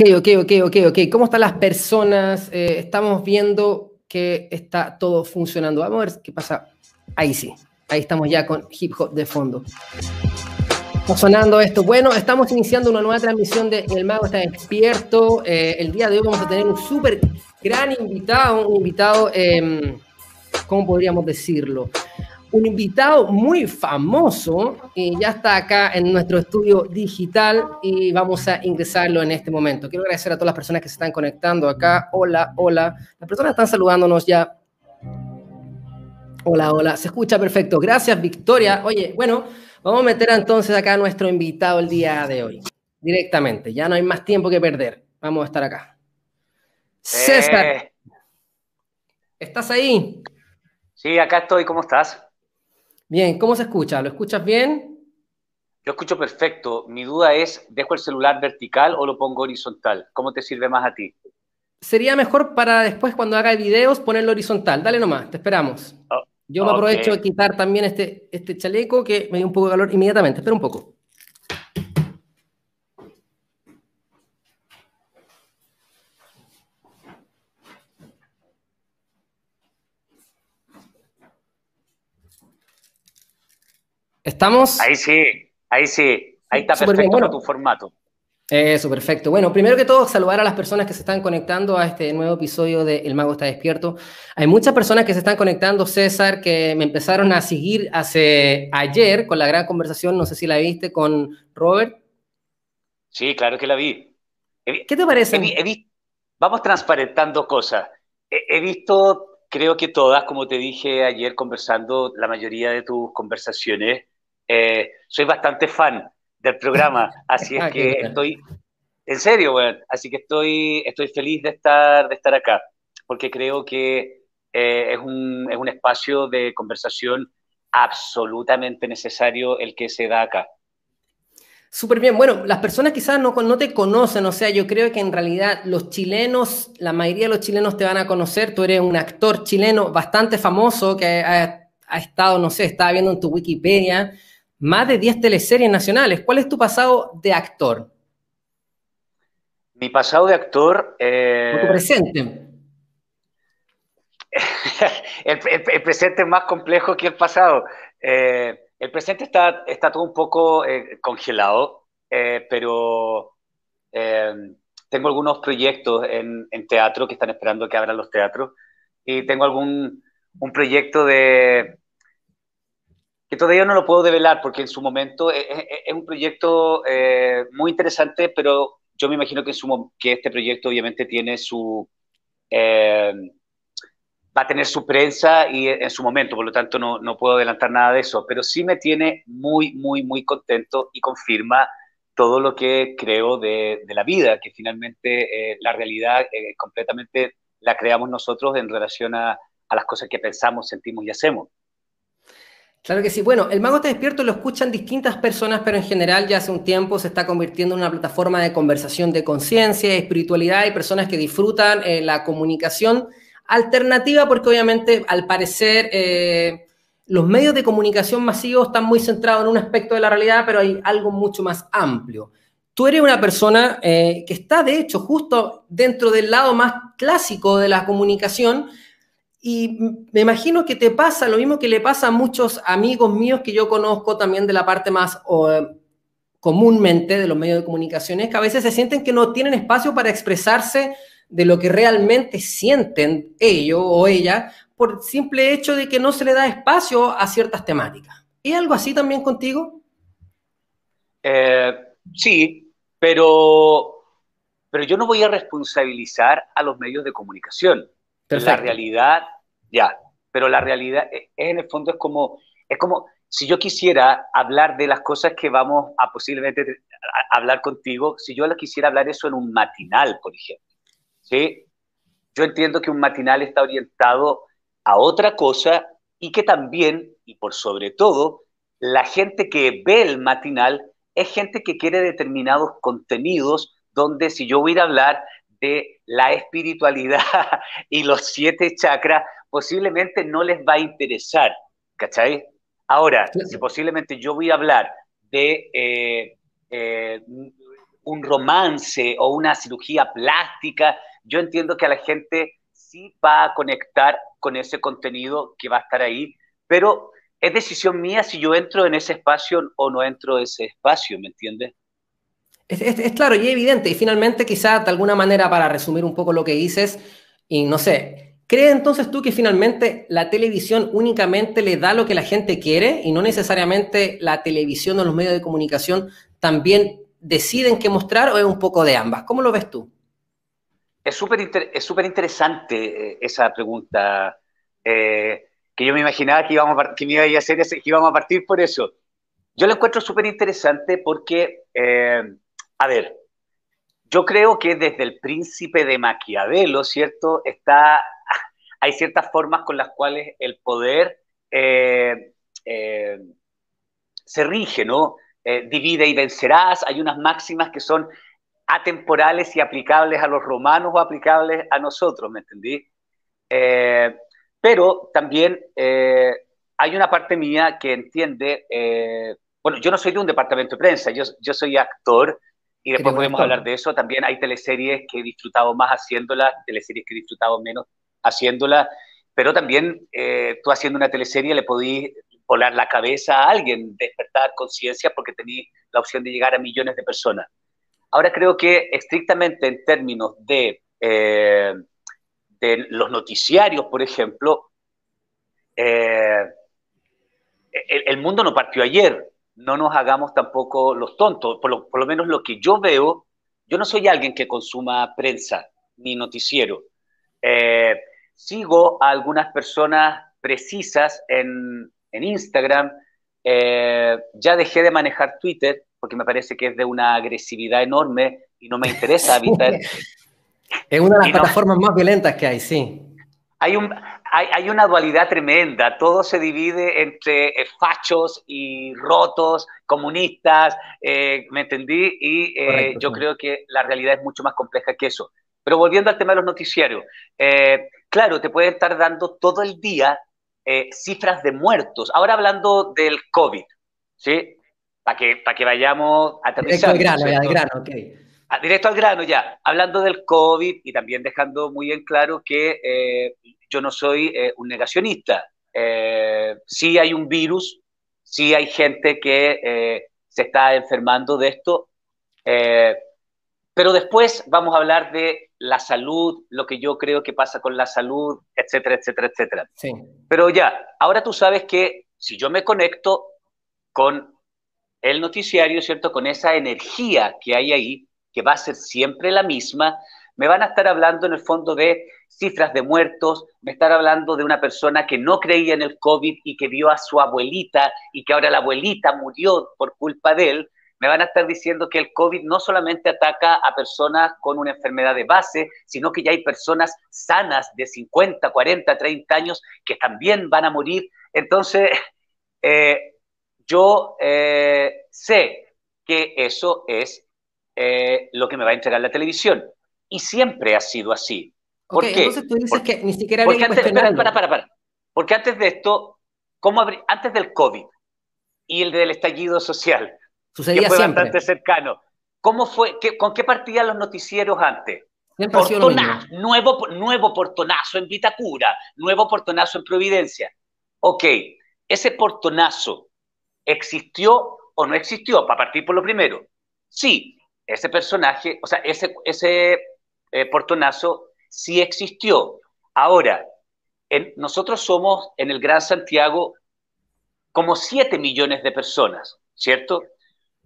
Ok, ok, ok, ok, ok. ¿Cómo están las personas? Eh, estamos viendo que está todo funcionando. Vamos a ver qué pasa. Ahí sí. Ahí estamos ya con hip hop de fondo. Está sonando esto. Bueno, estamos iniciando una nueva transmisión de El Mago está despierto. Eh, el día de hoy vamos a tener un súper gran invitado, un invitado, eh, ¿cómo podríamos decirlo? Un invitado muy famoso y ya está acá en nuestro estudio digital y vamos a ingresarlo en este momento. Quiero agradecer a todas las personas que se están conectando acá. Hola, hola. Las personas están saludándonos ya. Hola, hola. Se escucha perfecto. Gracias, Victoria. Oye, bueno, vamos a meter entonces acá a nuestro invitado el día de hoy. Directamente. Ya no hay más tiempo que perder. Vamos a estar acá. César. Eh. ¿Estás ahí? Sí, acá estoy. ¿Cómo estás? Bien, ¿cómo se escucha? ¿Lo escuchas bien? Yo escucho perfecto. Mi duda es, ¿dejo el celular vertical o lo pongo horizontal? ¿Cómo te sirve más a ti? Sería mejor para después, cuando haga videos, ponerlo horizontal. Dale nomás, te esperamos. Oh, Yo me aprovecho de quitar también este, este chaleco que me dio un poco de calor inmediatamente. Espera un poco. ¿Estamos? Ahí sí, ahí sí. Ahí está perfecto tu formato. Eso, perfecto. Bueno, primero que todo, saludar a las personas que se están conectando a este nuevo episodio de El Mago está despierto. Hay muchas personas que se están conectando, César, que me empezaron a seguir hace ayer con la gran conversación, no sé si la viste, con Robert. Sí, claro que la vi. ¿Qué te parece? vamos transparentando cosas. he visto, creo que todas, como te dije ayer conversando, la mayoría de tus conversaciones eh, soy bastante fan del programa, así es ah, que estoy, en serio, bueno, así que estoy, estoy feliz de estar, de estar acá, porque creo que eh, es, un, es un espacio de conversación absolutamente necesario el que se da acá. Súper bien. Bueno, las personas quizás no, no, te conocen, o sea, yo creo que en realidad los chilenos, la mayoría de los chilenos te van a conocer. Tú eres un actor chileno bastante famoso que ha, ha estado, no sé, estaba viendo en tu Wikipedia, más de 10 teleseries nacionales. ¿Cuál es tu pasado de actor? Mi pasado de actor... Eh... tu presente. el, presente es más complejo que el pasado. Eh, el presente está, está todo un poco eh, congelado, eh, pero tengo algunos proyectos en, en, teatro que están esperando que abran los teatros y tengo algún un proyecto de, que todavía no lo puedo develar porque en su momento es, un proyecto eh, muy interesante, pero yo me imagino que, su, que este proyecto obviamente tiene su... Eh, va a tener su prensa y en su momento, por lo tanto no, no, puedo adelantar nada de eso, pero sí me tiene muy, muy, muy contento y confirma todo lo que creo de, de la vida, que finalmente eh, la realidad completamente la creamos nosotros en relación a, a las cosas que pensamos, sentimos y hacemos. Claro que sí. Bueno, el Mago está despierto lo escuchan distintas personas, pero en general ya hace un tiempo se está convirtiendo en una plataforma de conversación de conciencia, espiritualidad y personas que disfrutan eh, la comunicación alternativa, porque obviamente al parecer eh, los medios de comunicación masivos están muy centrados en un aspecto de la realidad, pero hay algo mucho más amplio. Tú eres una persona eh, que está, de hecho, justo dentro del lado más clásico de la comunicación, y me imagino que te pasa lo mismo que le pasa a muchos amigos míos que yo conozco también de la parte más comúnmente de los medios de comunicación, es que a veces se sienten que no tienen espacio para expresarse de lo que realmente sienten ellos o ella por simple hecho de que no se le da espacio a ciertas temáticas. ¿Es algo así también contigo? Eh, sí, pero, pero yo no voy a responsabilizar a los medios de comunicación. La realidad, ya, pero la realidad es, en el fondo es como, es como si yo quisiera hablar de las cosas que vamos a posiblemente hablar contigo, si yo quisiera hablar eso en un matinal, por ejemplo, ¿sí? Yo entiendo que un matinal está orientado a otra cosa y que también, y por sobre todo, la gente que ve el matinal es gente que quiere determinados contenidos donde si yo voy a hablar de la espiritualidad y los siete chakras, posiblemente no les va a interesar, ¿cachai? Ahora, si posiblemente yo voy a hablar de eh, eh, un romance o una cirugía plástica, yo entiendo que a la gente sí va a conectar con ese contenido que va a estar ahí, pero es decisión mía si yo entro en ese espacio o no entro en ese espacio, ¿me entiendes? Es, claro y evidente. Y finalmente, quizás de alguna manera, para resumir un poco lo que dices, y no sé, ¿crees entonces tú que finalmente la televisión únicamente le da lo que la gente quiere y no necesariamente la televisión o los medios de comunicación también deciden qué mostrar o es un poco de ambas? ¿Cómo lo ves tú? Es súper es interesante eh, esa pregunta, eh, que yo me imaginaba que, íbamos que me iba a hacer ese, que íbamos a partir por eso. Yo lo encuentro súper interesante porque eh, a ver, yo creo que desde el príncipe de Maquiavelo, ¿cierto? Está, hay ciertas formas con las cuales el poder eh, eh, se rige, ¿no? Eh, divide y vencerás. Hay unas máximas que son atemporales y aplicables a los romanos o aplicables a nosotros, ¿me entendí? pero también hay una parte mía que entiende, bueno, yo no soy de un departamento de prensa, yo, yo soy actor y después podemos hablar de eso. También hay teleseries que he disfrutado más haciéndolas, teleseries que he disfrutado menos haciéndolas. Pero también eh, tú haciendo una teleserie le podías volar la cabeza a alguien, despertar conciencia porque tenías la opción de llegar a millones de personas. Ahora creo que estrictamente en términos de, eh, de los noticiarios, por ejemplo, eh, el, mundo no partió ayer no nos hagamos tampoco los tontos. Por lo, menos lo que yo veo, yo no soy alguien que consuma prensa ni noticiero. Eh, sigo a algunas personas precisas en, Instagram. Eh, ya dejé de manejar Twitter porque me parece que es de una agresividad enorme y no me interesa habitar. es una de las plataformas más violentas que hay, sí. Hay un, hay, una dualidad tremenda, todo se divide entre eh, fachos y rotos, comunistas, eh, ¿me entendí? Y eh, yo creo que la realidad es mucho más compleja que eso. Pero volviendo al tema de los noticiarios, claro, te pueden estar dando todo el día cifras de muertos. Ahora hablando del COVID, ¿sí? Para que, para que vayamos aterrizando. Directo al grano, al grano, ok. Ah, directo al grano ya, hablando del COVID y también dejando muy en claro que yo no soy eh, un negacionista. Eh, sí hay un virus, sí hay gente que eh, se está enfermando de esto, pero después vamos a hablar de la salud, lo que yo creo que pasa con la salud, etcétera, etcétera, etcétera. Sí. Pero ya, ahora tú sabes que si yo me conecto con el noticiario, ¿cierto? Con esa energía que hay ahí, que va a ser siempre la misma, me van a estar hablando en el fondo de cifras de muertos, me están hablando de una persona que no creía en el COVID y que vio a su abuelita y que ahora la abuelita murió por culpa de él, me van a estar diciendo que el COVID no solamente ataca a personas con una enfermedad de base, sino que ya hay personas sanas de 50, 40, 30 años que también van a morir. Entonces, eh, yo eh, sé que eso es eh, lo que me va a entregar la televisión. Y siempre ha sido así. ¿Por qué? Entonces tú dices que ni siquiera había porque antes, para, para, para, Porque antes de esto, ¿cómo antes del COVID y el del estallido social, Sucedía que fue siempre. bastante cercano, ¿cómo fue, qué, ¿con qué partían los noticieros antes? Portonazo, nuevo, nuevo portonazo en Vitacura, nuevo portonazo en Providencia. Ok, ese portonazo existió o no existió, para partir por lo primero. Sí, ese personaje, o sea, ese, eh, portonazo sí existió. Ahora, nosotros somos en el Gran Santiago como 7 millones de personas, ¿cierto?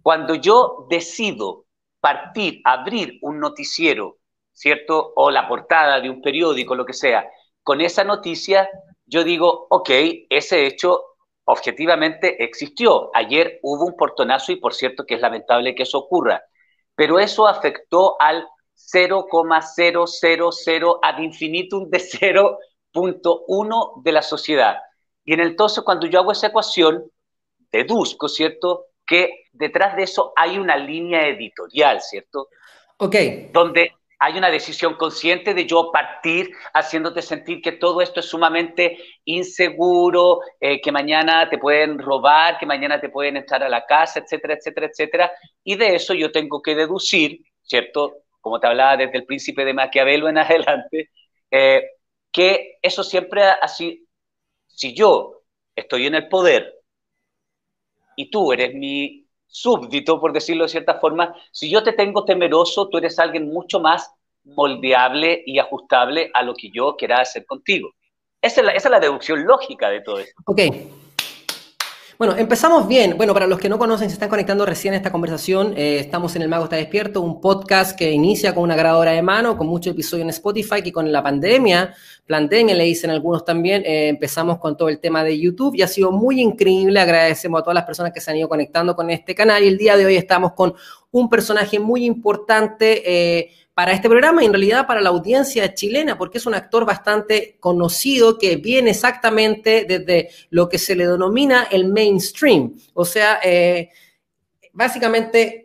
Cuando yo decido partir, abrir un noticiero, ¿cierto? O la portada de un periódico, lo que sea, con esa noticia, yo digo, ok, ese hecho objetivamente existió. Ayer hubo un portonazo y por cierto que es lamentable que eso ocurra, pero eso afectó al 0,000 ad infinitum de 0.1 de la sociedad. Y en el entonces, cuando yo hago esa ecuación, deduzco, ¿cierto?, que detrás de eso hay una línea editorial, ¿cierto? Ok. Donde hay una decisión consciente de yo partir haciéndote sentir que todo esto es sumamente inseguro, eh, que mañana te pueden robar, que mañana te pueden entrar a la casa, etcétera, etcétera, etcétera. Y de eso yo tengo que deducir, ¿cierto? Como te hablaba desde el príncipe de Maquiavelo en adelante, eh, que eso siempre así, si yo estoy en el poder y tú eres mi súbdito, por decirlo de cierta forma, si yo te tengo temeroso, tú eres alguien mucho más moldeable y ajustable a lo que yo quiera hacer contigo. Esa es la, deducción lógica de todo esto. Ok, bueno, empezamos bien. Bueno, para los que no conocen, se están conectando recién a esta conversación, eh, estamos en El Mago está despierto, un podcast que inicia con una grabadora de mano, con muchos episodios en Spotify, que con la pandemia, pandemia le dicen algunos también, eh, empezamos con todo el tema de YouTube y ha sido muy increíble. Agradecemos a todas las personas que se han ido conectando con este canal y el día de hoy estamos con un personaje muy importante. Eh, para este programa y en realidad para la audiencia chilena, porque es un actor bastante conocido que viene exactamente desde lo que se le denomina el mainstream, o sea, eh, básicamente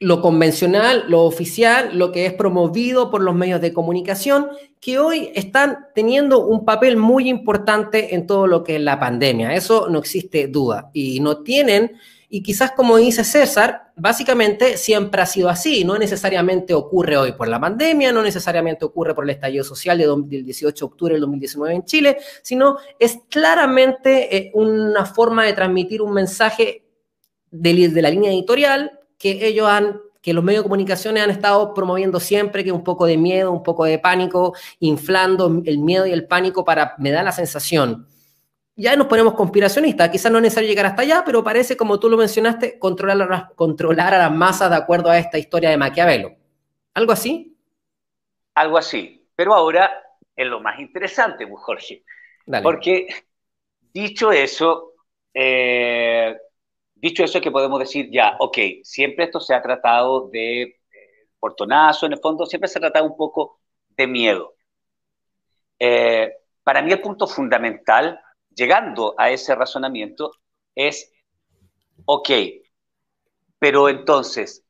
lo convencional, lo oficial, lo que es promovido por los medios de comunicación, que hoy están teniendo un papel muy importante en todo lo que es la pandemia. Eso no existe duda. Y no tienen y quizás como dice César, básicamente siempre ha sido así, no necesariamente ocurre hoy por la pandemia, no necesariamente ocurre por el estallido social del 18 de octubre del 2019 en Chile, sino es claramente eh, una forma de transmitir un mensaje de, la línea editorial que ellos han que los medios de comunicación han estado promoviendo siempre, que un poco de miedo, un poco de pánico, inflando el miedo y el pánico para, me da la sensación, ya nos ponemos conspiracionistas. Quizás no es necesario llegar hasta allá, pero parece, como tú lo mencionaste, controlar a, controlar a las masas de acuerdo a esta historia de Maquiavelo. ¿Algo así? Algo así. Pero ahora es lo más interesante, pues, Jorge. Porque dicho eso, eh, dicho eso que podemos decir ya, ok, siempre esto se ha tratado de eh, portonazo, en el fondo, siempre se ha tratado un poco de miedo. Eh, para mí el punto fundamental llegando a ese razonamiento es, ok, pero entonces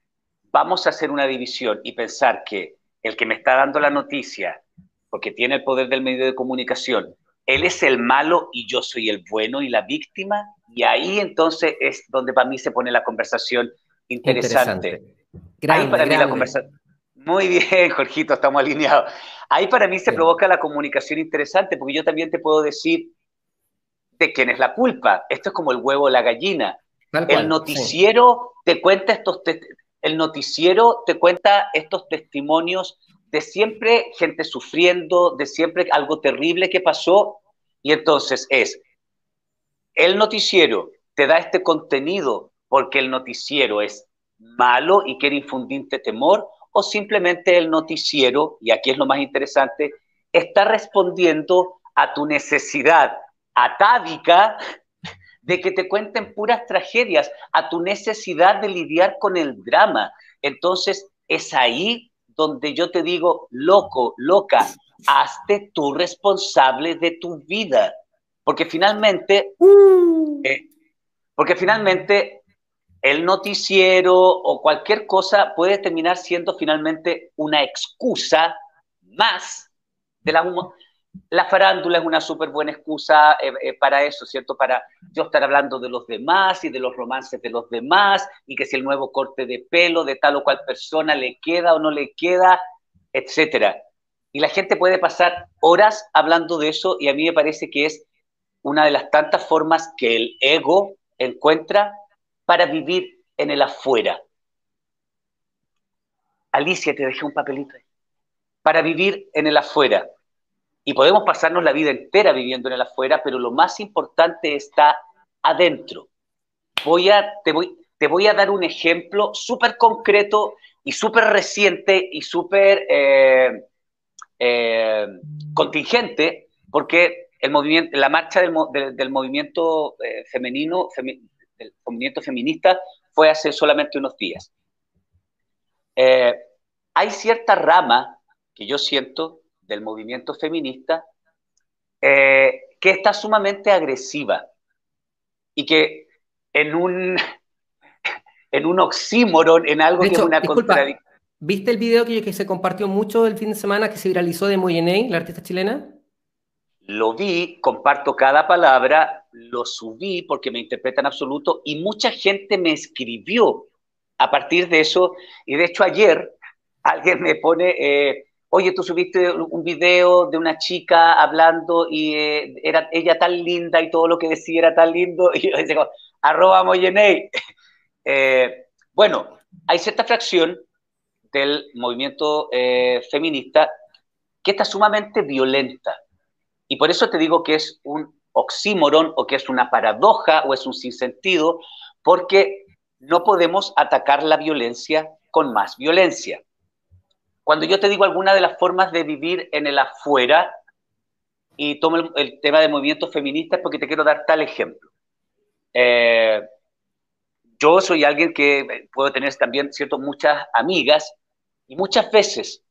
vamos a hacer una división y pensar que el que me está dando la noticia, porque tiene el poder del medio de comunicación, él es el malo y yo soy el bueno y la víctima, y ahí entonces es donde para mí se pone la conversación interesante. ahí para mí la conversación... Muy bien, Jorgito, estamos alineados. Ahí para mí se provoca la comunicación interesante, porque yo también te puedo decir, de quién es la culpa. Esto es como el huevo o la gallina. el noticiero te cuenta estos el noticiero te cuenta estos testimonios de siempre gente sufriendo, de siempre algo terrible que pasó y entonces es el noticiero te da este contenido porque el noticiero es malo y quiere infundirte temor o simplemente el noticiero, y aquí es lo más interesante, está respondiendo a tu necesidad atávica de que te cuenten puras tragedias, a tu necesidad de lidiar con el drama. Entonces, es ahí donde yo te digo, loco, loca, hazte tú responsable de tu vida. Porque finalmente, uh. eh, porque finalmente el noticiero o cualquier cosa puede terminar siendo finalmente una excusa más de la, la farándula es una súper buena excusa eh, eh, para eso, ¿cierto? Para yo estar hablando de los demás y de los romances de los demás y que si el nuevo corte de pelo de tal o cual persona le queda o no le queda, etcétera. Y la gente puede pasar horas hablando de eso y a mí me parece que es una de las tantas formas que el ego encuentra para vivir en el afuera. Alicia, te dejé un papelito ahí. Para vivir en el afuera. Y podemos pasarnos la vida entera viviendo en el afuera, pero lo más importante está adentro. Voy a, te, voy, te voy a dar un ejemplo súper concreto y súper reciente y súper eh, eh, contingente, porque el movimiento, la marcha del, movimiento eh, femenino, del movimiento feminista, fue hace solamente unos días. hay cierta rama que yo siento del movimiento feminista eh, que está sumamente agresiva y que en un, en un oxímoron, en algo que es una contradicción. ¿Viste el video que, que se compartió mucho el fin de semana que se viralizó de Moyenei, la artista chilena? Lo vi, comparto cada palabra, lo subí porque me interpretan absoluto y mucha gente me escribió a partir de eso. Y de hecho ayer alguien me pone, eh, oye, tú subiste un video de una chica hablando y eh, era ella tan linda y todo lo que decía era tan lindo. Y yo digo, arroba Moyenei. Eh, bueno, hay cierta fracción del movimiento feminista que está sumamente violenta y por eso te digo que es un oxímoron o que es una paradoja o es un sinsentido, porque no podemos atacar la violencia con más violencia. Cuando yo te digo alguna de las formas de vivir en el afuera, y tomo el, tema de movimientos feministas porque te quiero dar tal ejemplo. Eh, yo soy alguien que puedo tener también, ¿cierto?, muchas amigas y muchas veces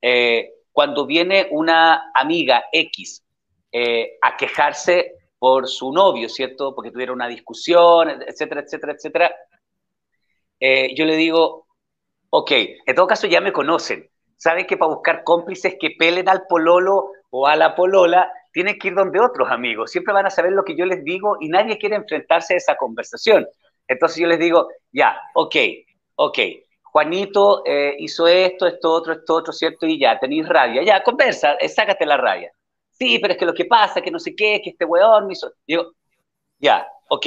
eh, cuando viene una amiga X eh, a quejarse por su novio, ¿cierto? Porque tuvieron una discusión, etcétera, etcétera, etcétera. Yo le digo, ok, en todo caso ya me conocen. Saben que para buscar cómplices que pelen al pololo o a la polola, tienen que ir donde otros amigos. Siempre van a saber lo que yo les digo y nadie quiere enfrentarse a esa conversación. Entonces yo les digo, ya, ok, ok, Juanito eh, hizo esto, esto, otro, esto, otro, ¿cierto? Y ya, tenéis rabia. Ya, conversa, sácate la rabia sí, pero es que lo que pasa, que no sé qué, que este weón me hizo... Digo, ya, ok.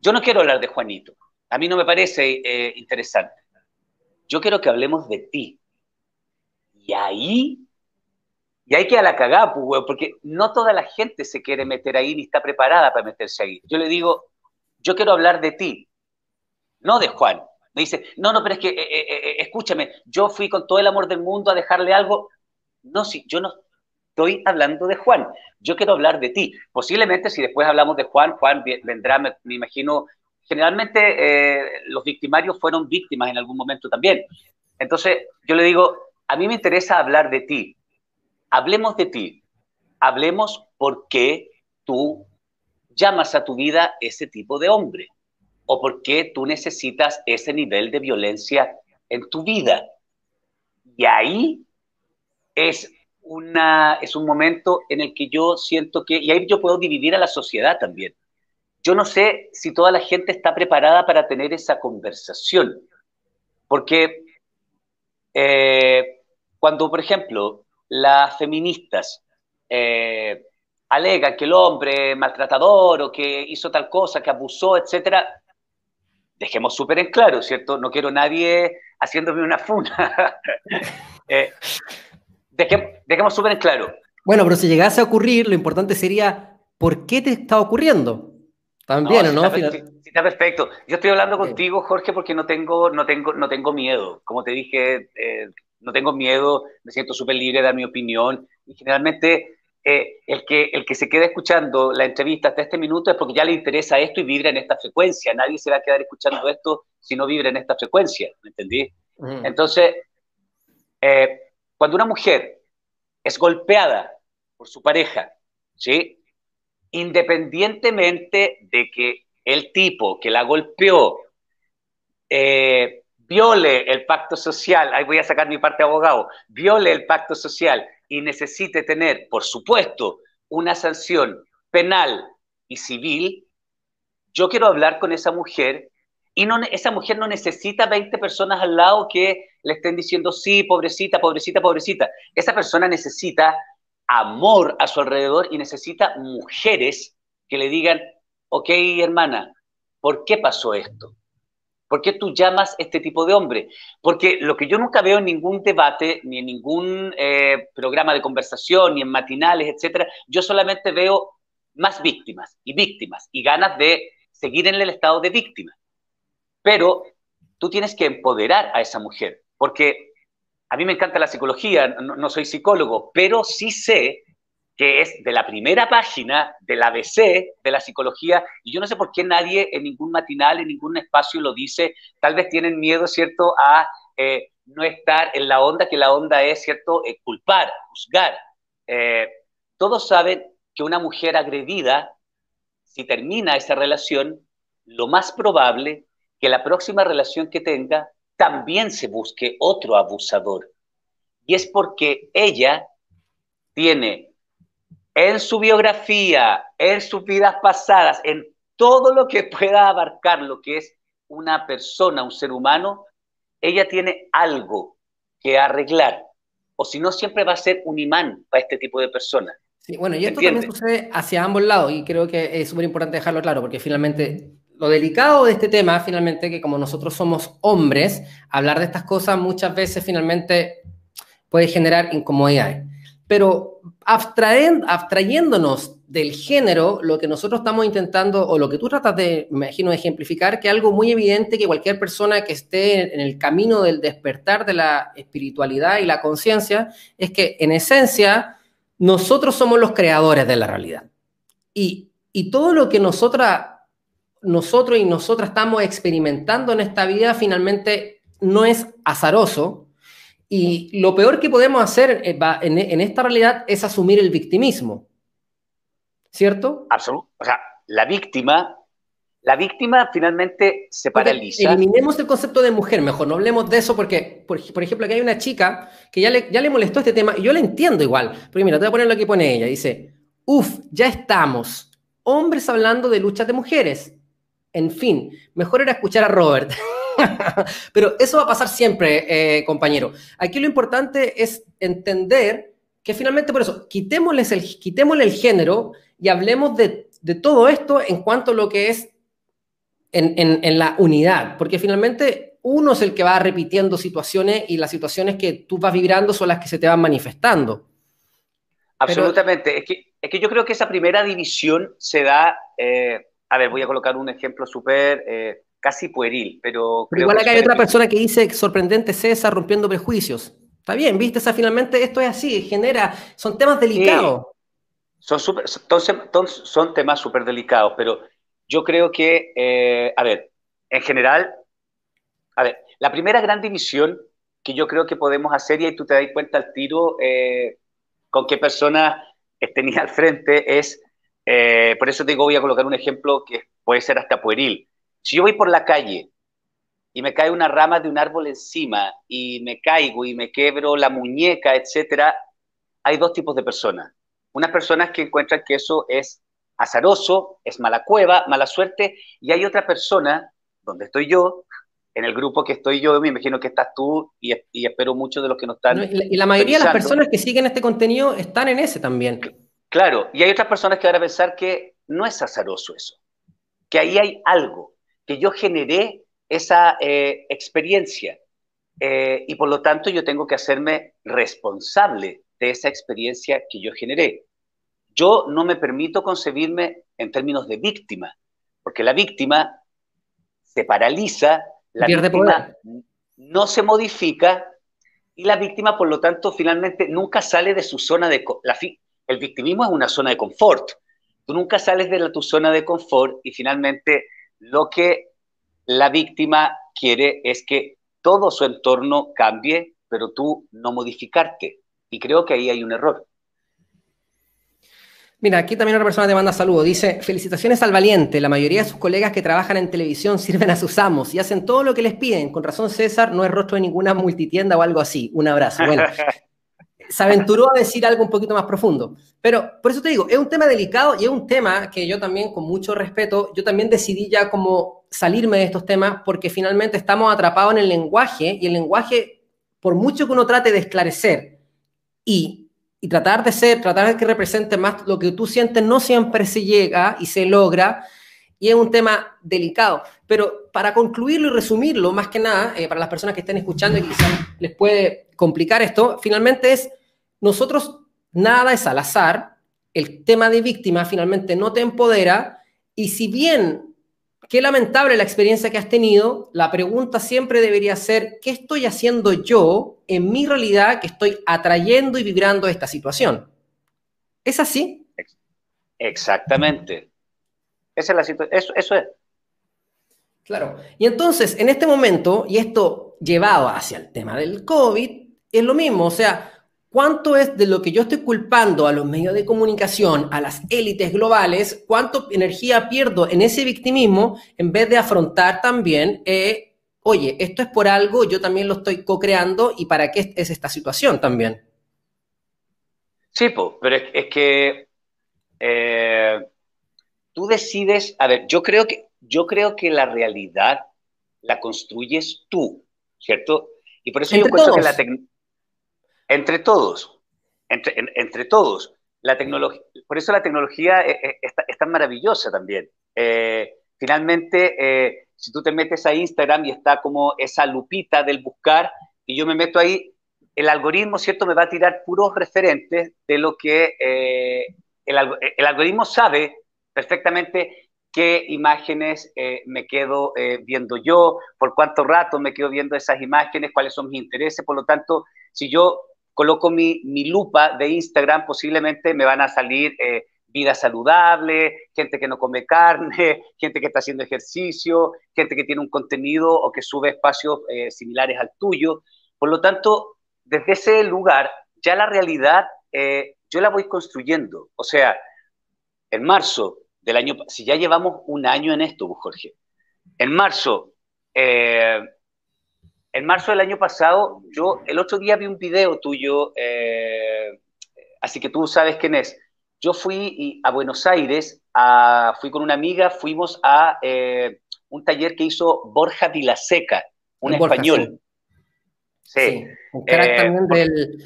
Yo no quiero hablar de Juanito. A mí no me parece eh, interesante. Yo quiero que hablemos de ti. Y ahí, y hay que a la cagada, pues, weón, porque no toda la gente se quiere meter ahí ni está preparada para meterse ahí. Yo le digo, yo quiero hablar de ti, no de Juan. Me dice, no, no, pero es que, eh, eh, escúchame, yo fui con todo el amor del mundo a dejarle algo. No, sí, yo no, estoy hablando de Juan. Yo quiero hablar de ti. Posiblemente si después hablamos de Juan, Juan vendrá, me, imagino, generalmente eh, los victimarios fueron víctimas en algún momento también. Entonces, yo le digo, a mí me interesa hablar de ti. Hablemos de ti. Hablemos por qué tú llamas a tu vida ese tipo de hombre o por qué tú necesitas ese nivel de violencia en tu vida. Y ahí es una, es un momento en el que yo siento que, y ahí yo puedo dividir a la sociedad también. Yo no sé si toda la gente está preparada para tener esa conversación, porque eh, cuando, por ejemplo, las feministas eh, alegan que el hombre maltratador o que hizo tal cosa, que abusó, etcétera, dejemos súper en claro, ¿cierto? No quiero nadie haciéndome una funa. eh, dejemos súper en claro. Bueno, pero si llegase a ocurrir, lo importante sería, ¿por qué te está ocurriendo? También, ¿no? Está, perfecto. Yo estoy hablando contigo, Jorge, porque no tengo, no tengo, no tengo miedo. Como te dije, eh, no tengo miedo, me siento súper libre de dar mi opinión. Y generalmente eh, el, que, el que se queda escuchando la entrevista hasta este minuto es porque ya le interesa esto y vibra en esta frecuencia. Nadie se va a quedar escuchando esto si no vibra en esta frecuencia, ¿me entendí? Entonces, eh, cuando una mujer es golpeada por su pareja, ¿sí? Independientemente de que el tipo que la golpeó eh, viole el pacto social, ahí voy a sacar mi parte abogado, viole el pacto social y necesite tener, por supuesto, una sanción penal y civil, yo quiero hablar con esa mujer y no, esa mujer no necesita 20 personas al lado que le estén diciendo, sí, pobrecita, pobrecita, pobrecita. Esa persona necesita amor a su alrededor y necesita mujeres que le digan, ok, hermana, ¿por qué pasó esto? ¿Por qué tú llamas este tipo de hombre? Porque lo que yo nunca veo en ningún debate, ni en ningún eh, programa de conversación, ni en matinales, etcétera, yo solamente veo más víctimas y víctimas y ganas de seguir en el estado de víctima. Pero tú tienes que empoderar a esa mujer, porque a mí me encanta la psicología, no, soy psicólogo, pero sí sé que es de la primera página del ABC de la psicología, y yo no sé por qué nadie en ningún matinal, en ningún espacio lo dice, tal vez tienen miedo, ¿cierto?, a eh, no estar en la onda, que la onda es, ¿cierto?, eh, culpar, juzgar. Eh, todos saben que una mujer agredida, si termina esa relación, lo más probable que la próxima relación que tenga también se busque otro abusador. Y es porque ella tiene en su biografía, en sus vidas pasadas, en todo lo que pueda abarcar lo que es una persona, un ser humano, ella tiene algo que arreglar. O si no, siempre va a ser un imán para este tipo de personas. Sí, bueno, y esto también sucede hacia ambos lados, y creo que es súper importante dejarlo claro, porque finalmente lo delicado de este tema, finalmente, que como nosotros somos hombres, hablar de estas cosas muchas veces finalmente puede generar incomodidades. Pero abstrayéndonos del género, lo que nosotros estamos intentando, o lo que tú tratas de, me imagino, ejemplificar, que algo muy evidente que cualquier persona que esté en el camino del despertar de la espiritualidad y la conciencia, es que en esencia nosotros somos los creadores de la realidad. Y, y todo lo que nosotras, nosotros y nosotras estamos experimentando en esta vida finalmente no es azaroso, y lo peor que podemos hacer eh, en, esta realidad es asumir el victimismo. ¿Cierto? Absoluto. O sea, la víctima, la víctima finalmente se paraliza. eliminemos el concepto de mujer, mejor no hablemos de eso porque, por, ejemplo, aquí hay una chica que ya le, ya le molestó este tema y yo la entiendo igual. Porque mira, te voy a poner lo que pone ella. Dice, uff, ya estamos. Hombres hablando de luchas de mujeres. En fin, mejor era escuchar a Robert. Pero eso va a pasar siempre, eh, compañero. Aquí lo importante es entender que finalmente por eso, quitémosle el, quitémosle el género y hablemos de, todo esto en cuanto a lo que es en, la unidad, porque finalmente uno es el que va repitiendo situaciones y las situaciones que tú vas vibrando son las que se te van manifestando. Absolutamente. es, que, yo creo que esa primera división se da, eh, a ver, voy a colocar un ejemplo súper eh, casi pueril, pero... igual acá hay otra persona que dice, sorprendente César, rompiendo prejuicios. Está bien, viste, esa finalmente esto es así, genera, son temas delicados. Son, son, temas súper delicados, pero yo creo que, eh, a ver, en general, a ver, la primera gran división que yo creo que podemos hacer, y ahí tú te das cuenta al tiro eh, con qué persona tenía al frente, es, eh, por eso te digo, voy a colocar un ejemplo que puede ser hasta pueril. Si yo voy por la calle y me cae una rama de un árbol encima y me caigo y me quebro la muñeca, etcétera, hay dos tipos de personas. Unas personas que encuentran que eso es azaroso, es mala cueva, mala suerte, y hay otra persona, donde estoy yo, en el grupo que estoy yo, me imagino que estás tú y, espero muchos de los que no están. y la mayoría de las personas que siguen este contenido están en ese también. Claro, y hay otras personas que van a pensar que no es azaroso eso, que ahí hay algo, que yo generé esa eh, experiencia eh, y por lo tanto yo tengo que hacerme responsable de esa experiencia que yo generé. Yo no me permito concebirme en términos de víctima, porque la víctima se paraliza, la víctima no se modifica y la víctima, por lo tanto, finalmente nunca sale de su zona de... La, el victimismo es una zona de confort. Tú nunca sales de tu zona de confort y finalmente lo que la víctima quiere es que todo su entorno cambie, pero tú no modificarte. Y creo que ahí hay un error. Mira, aquí también otra persona te manda saludos. Dice, felicitaciones al valiente. La mayoría de sus colegas que trabajan en televisión sirven a sus amos y hacen todo lo que les piden. Con razón, César no es rostro de ninguna multitienda o algo así. Un abrazo. Bueno, se aventuró a decir algo un poquito más profundo. Pero por eso te digo, es un tema delicado y es un tema que yo también, con mucho respeto, yo también decidí ya como salirme de estos temas porque finalmente estamos atrapados en el lenguaje y el lenguaje, por mucho que uno trate de esclarecer y, y tratar de ser, tratar de que represente más lo que tú sientes, no siempre se llega y se logra y es un tema delicado. Pero para concluirlo y resumirlo, más que nada, eh, para las personas que estén escuchando y quizás les puede complicar esto, finalmente es, nosotros nada es al azar, el tema de víctima finalmente no te empodera y si bien qué lamentable la experiencia que has tenido, la pregunta siempre debería ser, ¿qué estoy haciendo yo en mi realidad que estoy atrayendo y vibrando esta situación? ¿Es así? Exactamente. Esa es la situación. Eso, eso es. Claro. Y entonces, en este momento, y esto llevado hacia el tema del COVID, es lo mismo. O sea, ¿cuánto es de lo que yo estoy culpando a los medios de comunicación, a las élites globales, cuánto energía pierdo en ese victimismo en vez de afrontar también eh, oye, esto es por algo, yo también lo estoy co-creando y para qué es esta situación también. Sí, pero es, que eh, tú decides, a ver, yo creo que, yo creo que la realidad la construyes tú, ¿cierto? Y por eso yo pienso que la entre todos, entre, entre todos, la tecnología, por eso la tecnología es, tan maravillosa también. Eh, finalmente, eh, si tú te metes a Instagram y está como esa lupita del buscar, y yo me meto ahí, el algoritmo, ¿cierto?, me va a tirar puros referentes de lo que eh, el, algoritmo sabe perfectamente qué imágenes eh, me quedo eh, viendo yo, por cuánto rato me quedo viendo esas imágenes, cuáles son mis intereses. Por lo tanto, si yo coloco mi, mi lupa de Instagram, posiblemente me van a salir vida saludable, gente que no come carne, gente que está haciendo ejercicio, gente que tiene un contenido o que sube espacios similares al tuyo. Por lo tanto, desde ese lugar, ya la realidad eh, yo la voy construyendo. O sea, en marzo del año, si ya llevamos un año en esto, Jorge, en marzo, eh, en marzo del año pasado, yo el otro día vi un video tuyo, eh, así que tú sabes quién es. Yo fui a Buenos Aires, fui con una amiga, fuimos a un taller que hizo Borja Vilaseca, un español. Sí. un crack también eh, del...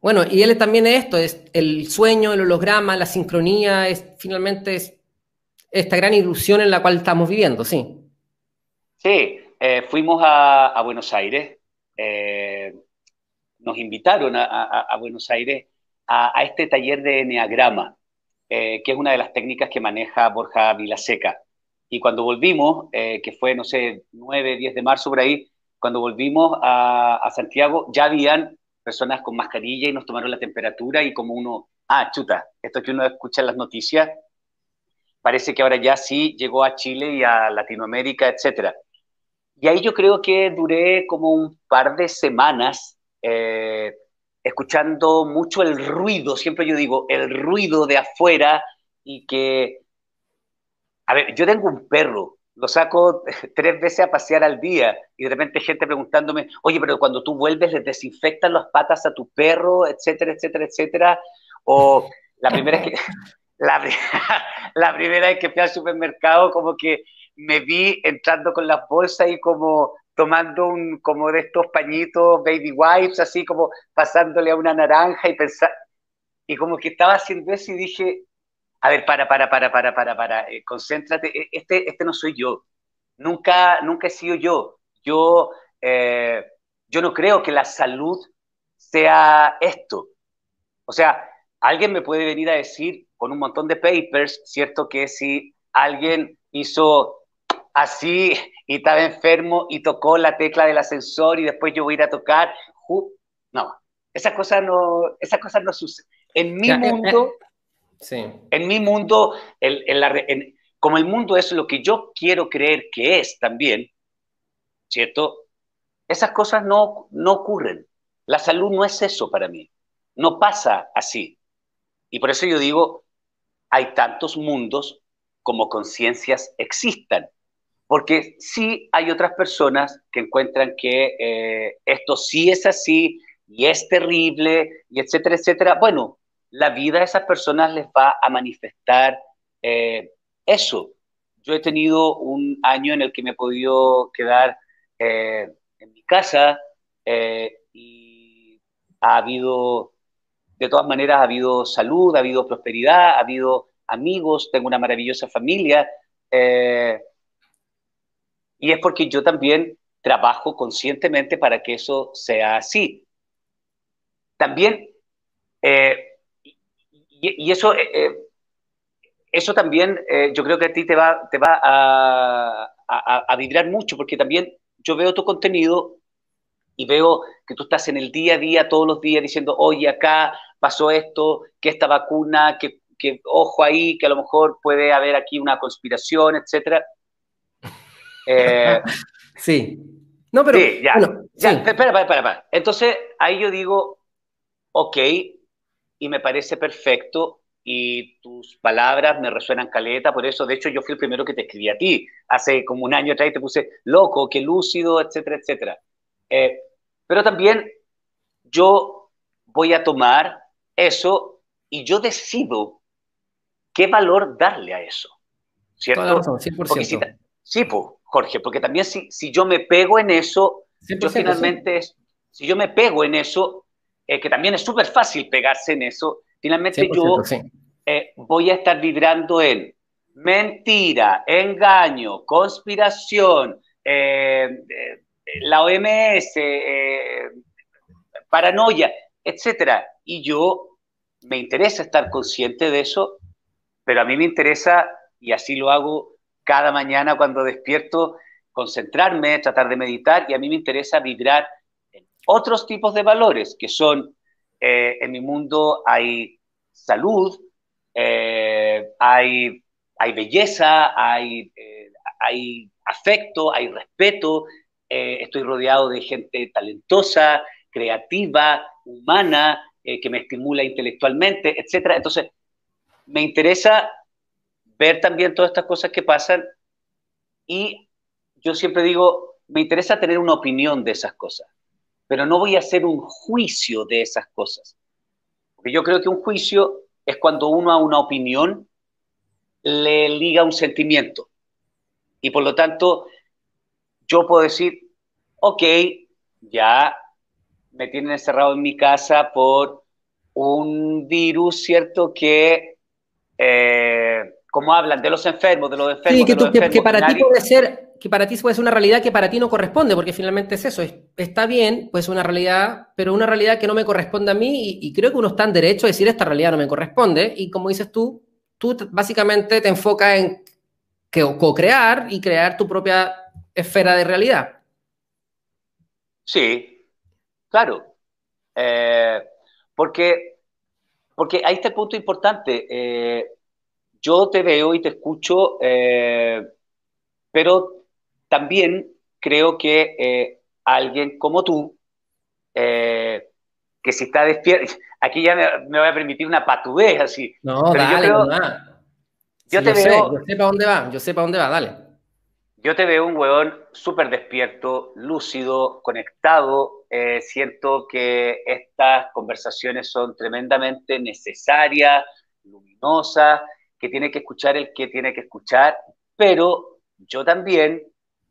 Bueno, y él también es esto, es el sueño, el holograma, la sincronía, es finalmente es esta gran ilusión en la cual estamos viviendo, sí. Sí, eh, fuimos a, Buenos Aires, eh, nos invitaron a, Buenos Aires a, este taller de Enneagrama, que es una de las técnicas que maneja Borja Vilaseca. Y cuando volvimos, que fue, no sé, 9, 10 de marzo por ahí, cuando volvimos a, Santiago ya habían personas con mascarilla y nos tomaron la temperatura y como uno, ah, chuta, esto que uno escucha en las noticias, parece que ahora ya sí llegó a Chile y a Latinoamérica, etc. Y ahí yo creo que duré como un par de semanas eh, escuchando mucho el ruido, siempre yo digo, el ruido de afuera y que, a ver, yo tengo un perro lo saco tres veces a pasear al día y de repente gente preguntándome, oye, pero cuando tú vuelves les desinfectan las patas a tu perro, etcétera, etcétera, etcétera. O la primera que, la, primera vez que fui al supermercado, como que me vi entrando con las bolsas y como tomando un, como de estos pañitos baby wipes, así como pasándole a una naranja y pensar, y como que estaba haciendo eso y dije, a ver, para, para, para, para, para, para, eh, concéntrate, e, este, este no soy yo, nunca, nunca he sido yo. Yo, eh, yo no creo que la salud sea esto. O sea, alguien me puede venir a decir con un montón de papers, ¿cierto? Que si alguien hizo así y estaba enfermo y tocó la tecla del ascensor y después yo voy a ir a tocar, no, esas cosas no, esas cosas no suceden. En mi mundo, en mi mundo, como el mundo es lo que yo quiero creer que es también, ¿cierto? Esas cosas no, no ocurren. La salud no es eso para mí. No pasa así. Y por eso yo digo, hay tantos mundos como conciencias existan. Porque sí hay otras personas que encuentran que eh, esto sí es así y es terrible y etcétera, etcétera. Bueno, la vida de esas personas les va a manifestar eh, eso. Yo he tenido un año en el que me he podido quedar eh, en mi casa eh, y ha habido, de todas maneras, ha habido salud, ha habido prosperidad, ha habido amigos, tengo una maravillosa familia. y es porque yo también trabajo conscientemente para que eso sea así. También y, eso, eh, eh, eso también eh, yo creo que a ti te va, te va a, a, vibrar mucho, porque también yo veo tu contenido y veo que tú estás en el día a día, todos los días, diciendo, oye, acá pasó esto, que esta vacuna, que, que ojo ahí, que a lo mejor puede haber aquí una conspiración, etcétera. sí. No, pero. Sí, ya. ya Espera, espera, espera. Entonces, ahí yo digo, ok, y me parece perfecto y tus palabras me resuenan caleta, por eso, de hecho, yo fui el primero que te escribí a ti, hace como un año atrás y te puse loco, qué lúcido, etcétera, etcétera. Eh, pero también yo voy a tomar eso y yo decido qué valor darle a eso. ¿Cierto? 100%. sí, pues, Jorge, porque también si, si yo me pego en eso, yo finalmente, si yo me pego en eso, eh, que también es súper fácil pegarse en eso, finalmente yo eh, voy a estar vibrando en mentira, engaño, conspiración, eh, la OMS, paranoia, etcétera. Y yo me interesa estar consciente de eso, pero a mí me interesa, y así lo hago cada mañana cuando despierto, concentrarme, tratar de meditar, y a mí me interesa vibrar en otros tipos de valores, que son, eh, en mi mundo hay salud, eh, hay, hay, belleza, hay, eh, hay afecto, hay respeto, estoy rodeado de gente talentosa, creativa, humana, que me estimula intelectualmente, etc. Entonces, me interesa ver también todas estas cosas que pasan y yo siempre digo, me interesa tener una opinión de esas cosas, pero no voy a hacer un juicio de esas cosas. Porque yo creo que un juicio es cuando uno a una opinión le liga un sentimiento. Y por lo tanto, yo puedo decir, ok, ya me tienen encerrado en mi casa por un virus, ¿cierto? Que eh, como hablan de los enfermos, de los enfermos. Sí, que, para ti puede ser, que para ti puede ser una realidad que para ti no corresponde, porque finalmente es eso, está bien, pues una realidad, pero una realidad que no me corresponde a mí, y, creo que uno está en derecho a decir esta realidad no me corresponde, y como dices tú, tú básicamente te enfocas en co-crear y crear tu propia esfera de realidad. Sí, claro. Eh, porque, porque ahí está el punto importante. Eh, yo te veo y te escucho, eh, pero también creo que alguien como tú, que si está despierto, aquí ya me, voy a permitir una patudez así. No, dale, yo, yo te veo. yo sé para dónde va, yo sé para dónde va, dale. Yo te veo un huevón súper despierto, lúcido, conectado. siento que estas conversaciones son tremendamente necesarias, luminosas, que tiene que escuchar el que tiene que escuchar, pero yo también,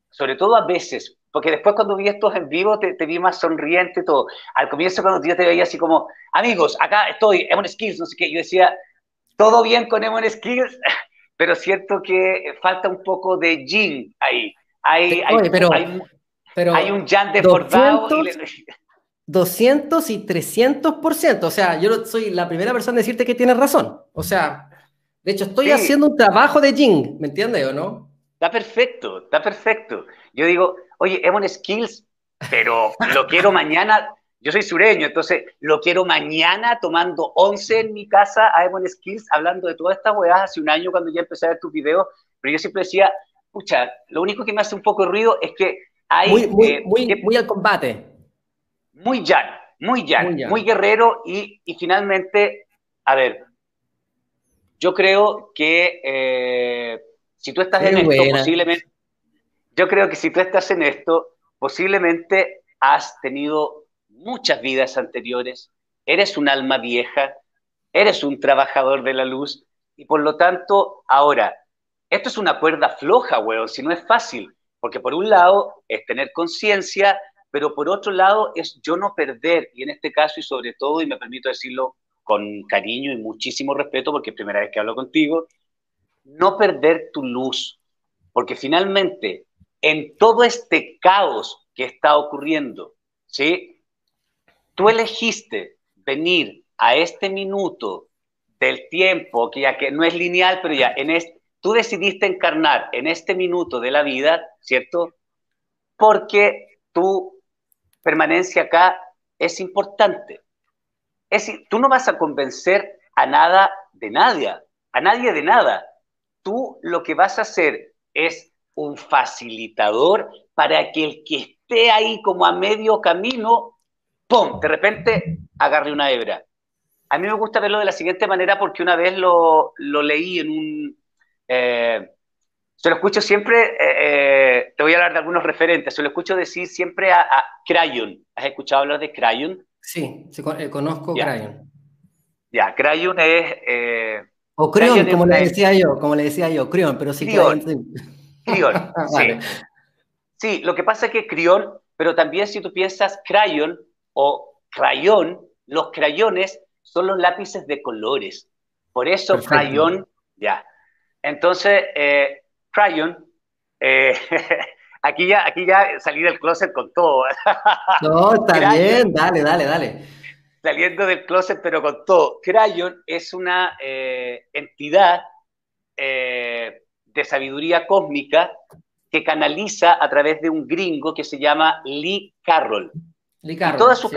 sobre todo a veces, porque después cuando vi estos en vivo te, vi más sonriente y todo. Al comienzo cuando yo te veía así como, amigos, acá estoy, Emon Skills, no sé qué, yo decía, todo bien con Emon Skills, pero siento que falta un poco de Jin ahí. Hay, hay, pero, hay, un Jan desbordado. 200 y 300%. O sea, yo soy la primera persona en decirte que tienes razón. O sea, de hecho, estoy haciendo un trabajo de Jing, ¿me entiendes o no? Está perfecto, está perfecto. Yo digo, oye, Emon Skills, pero lo quiero mañana. Yo soy sureño, entonces lo quiero mañana tomando 11 en mi casa a Emon Skills, hablando de todas estas weas hace un año cuando ya empecé a ver tus videos. Pero yo siempre decía, pucha, lo único que me hace un poco de ruido es que hay. Muy, muy, eh, muy, muy, al combate. Muy llano, muy llano, muy, guerrero y, y finalmente, a ver, yo creo que eh, si tú estás en esto, posiblemente, yo creo que si tú estás en esto, posiblemente has tenido muchas vidas anteriores, eres un alma vieja, eres un trabajador de la luz, y por lo tanto, ahora, esto es una cuerda floja, weón, si no es fácil, porque por un lado es tener conciencia, pero por otro lado es yo no perder, y en este caso y sobre todo, y me permito decirlo con cariño y muchísimo respeto, porque es primera vez que hablo contigo, no perder tu luz, porque finalmente en todo este caos que está ocurriendo, ¿sí? Tú elegiste venir a este minuto del tiempo, que ya que no es lineal, pero ya en este, tú decidiste encarnar en este minuto de la vida, ¿cierto? Porque tu permanencia acá es importante. Es decir, tú no vas a convencer a nada de nadie, a nadie de nada. Tú lo que vas a hacer es un facilitador para que el que esté ahí como a medio camino, ¡pum!, de repente agarre una hebra. a mí me gusta verlo de la siguiente manera porque una vez lo, lo leí en un... Eh, se lo escucho siempre, eh, eh, te voy a hablar de algunos referentes, se lo escucho decir siempre a, a Crayon. ¿Has escuchado hablar de Crayon? Sí, conozco Crayon. Ya, Crayon es... o Creon, como le decía yo, como le decía yo, Creon, pero sí Crion. Crion, sí. Sí, lo que pasa es que Crion, pero también si tú piensas Crayon o Crayón, los crayones son los lápices de colores. Por eso crayón, ya. Entonces, eh, crayon, eh, aquí, ya, aquí ya salí del closet con todo. no, está bien, dale, dale, dale. Saliendo del closet, pero con todo. Crayon es una eh, entidad de sabiduría cósmica que canaliza a través de un gringo que se llama Lee Carroll. Lee Carroll. Y todas sus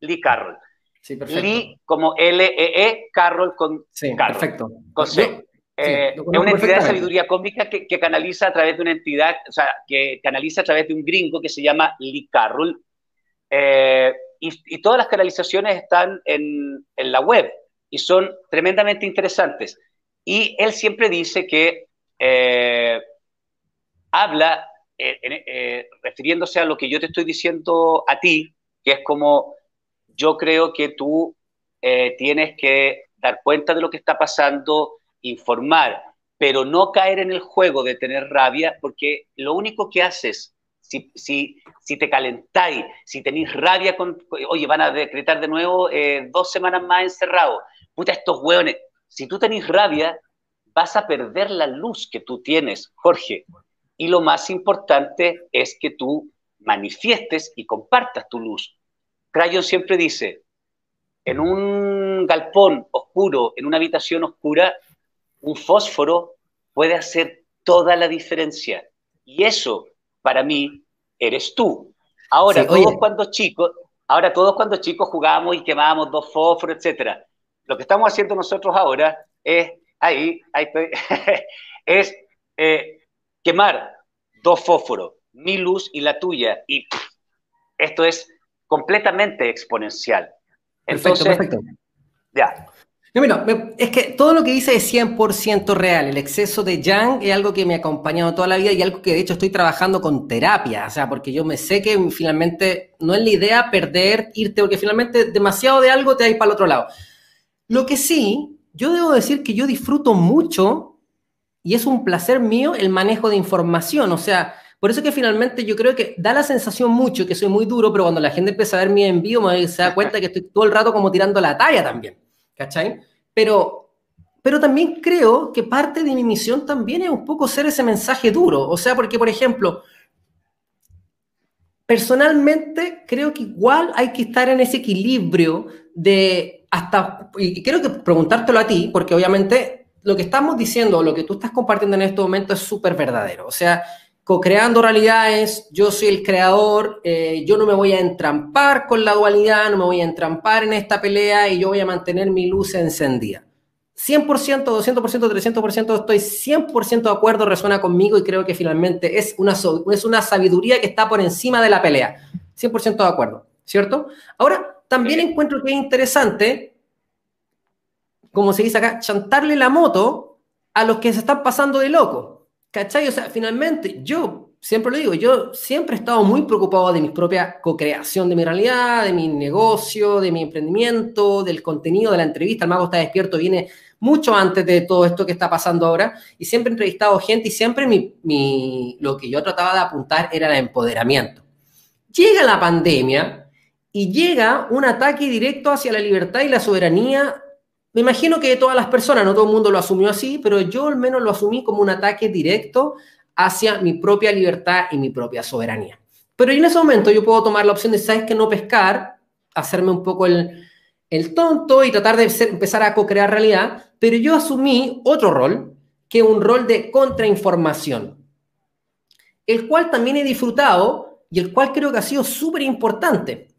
Lee Carroll. Sí, perfecto. Lee como L-E-E, -E, Carroll con sí, perfecto. Con C. Eh, es una entidad de sabiduría cómica que, que, canaliza a través de una entidad, o sea, que canaliza a través de un gringo que se llama Lee Carroll. Eh, y, y, todas las canalizaciones están en, en, la web y son tremendamente interesantes. Y él siempre dice que eh, habla, eh, refiriéndose a lo que yo te estoy diciendo a ti, que es como yo creo que tú eh, tienes que dar cuenta de lo que está pasando, informar, pero no caer en el juego de tener rabia, porque lo único que haces, si, si, te calentáis, si tenéis rabia con, oye, van a decretar de nuevo eh, dos semanas más encerrado, puta, estos hueones, si tú tenés rabia, vas a perder la luz que tú tienes, Jorge. Y lo más importante es que tú manifiestes y compartas tu luz. Crayon siempre dice, en un galpón oscuro, en una habitación oscura, un fósforo puede hacer toda la diferencia. Y eso, para mí, eres tú. Ahora, todos cuando chicos, ahora todos cuando chicos jugábamos y quemábamos dos fósforos, etcétera. Lo que estamos haciendo nosotros ahora es, ahí, ahí estoy, es eh, quemar dos fósforos, mi luz y la tuya. Y esto es completamente exponencial. Entonces, perfecto, Ya. No, es que todo lo que dice es 100% real. El exceso de Yang es algo que me ha acompañado toda la vida y algo que de hecho estoy trabajando con terapia. O sea, porque yo me sé que finalmente no es la idea perder, irte, porque finalmente demasiado de algo te vais para el otro lado. Lo que sí, yo debo decir que yo disfruto mucho y es un placer mío el manejo de información. O sea, por eso que finalmente yo creo que da la sensación mucho que soy muy duro, pero cuando la gente empieza a ver mi envío se da cuenta que estoy todo el rato como tirando la talla también, ¿cachai? Pero, pero también creo que parte de mi misión también es un poco ser ese mensaje duro, o sea, porque por ejemplo, personalmente creo que igual hay que estar en ese equilibrio de hasta, y creo que preguntártelo a ti, porque obviamente lo que estamos diciendo, lo que tú estás compartiendo en este momento es súper verdadero, o sea, co-creando realidades, yo soy el creador, eh, yo no me voy a entrampar con la dualidad, no me voy a entrampar en esta pelea y yo voy a mantener mi luz encendida. 100%, 200%, 300%, estoy 100% de acuerdo, resuena conmigo y creo que finalmente es una, es una sabiduría que está por encima de la pelea. 100% de acuerdo, ¿cierto? Ahora, también encuentro que es interesante, como se dice acá, chantarle la moto a los que se están pasando de loco. ¿Cachai? O sea, finalmente, yo siempre lo digo, yo siempre he estado muy preocupado de mi propia co-creación de mi realidad, de mi negocio, de mi emprendimiento, del contenido de la entrevista. El mago está despierto, viene mucho antes de todo esto que está pasando ahora y siempre he entrevistado gente y siempre mi, mi, lo que yo trataba de apuntar era el empoderamiento. Llega la pandemia y llega un ataque directo hacia la libertad y la soberanía me imagino que todas las personas, no todo el mundo lo asumió así, pero yo al menos lo asumí como un ataque directo hacia mi propia libertad y mi propia soberanía. Pero en ese momento yo puedo tomar la opción de, ¿sabes que No pescar, hacerme un poco el, tonto y tratar de empezar a co-crear realidad, pero yo asumí otro rol, que es un rol de contrainformación, el cual también he disfrutado y el cual creo que ha sido súper importante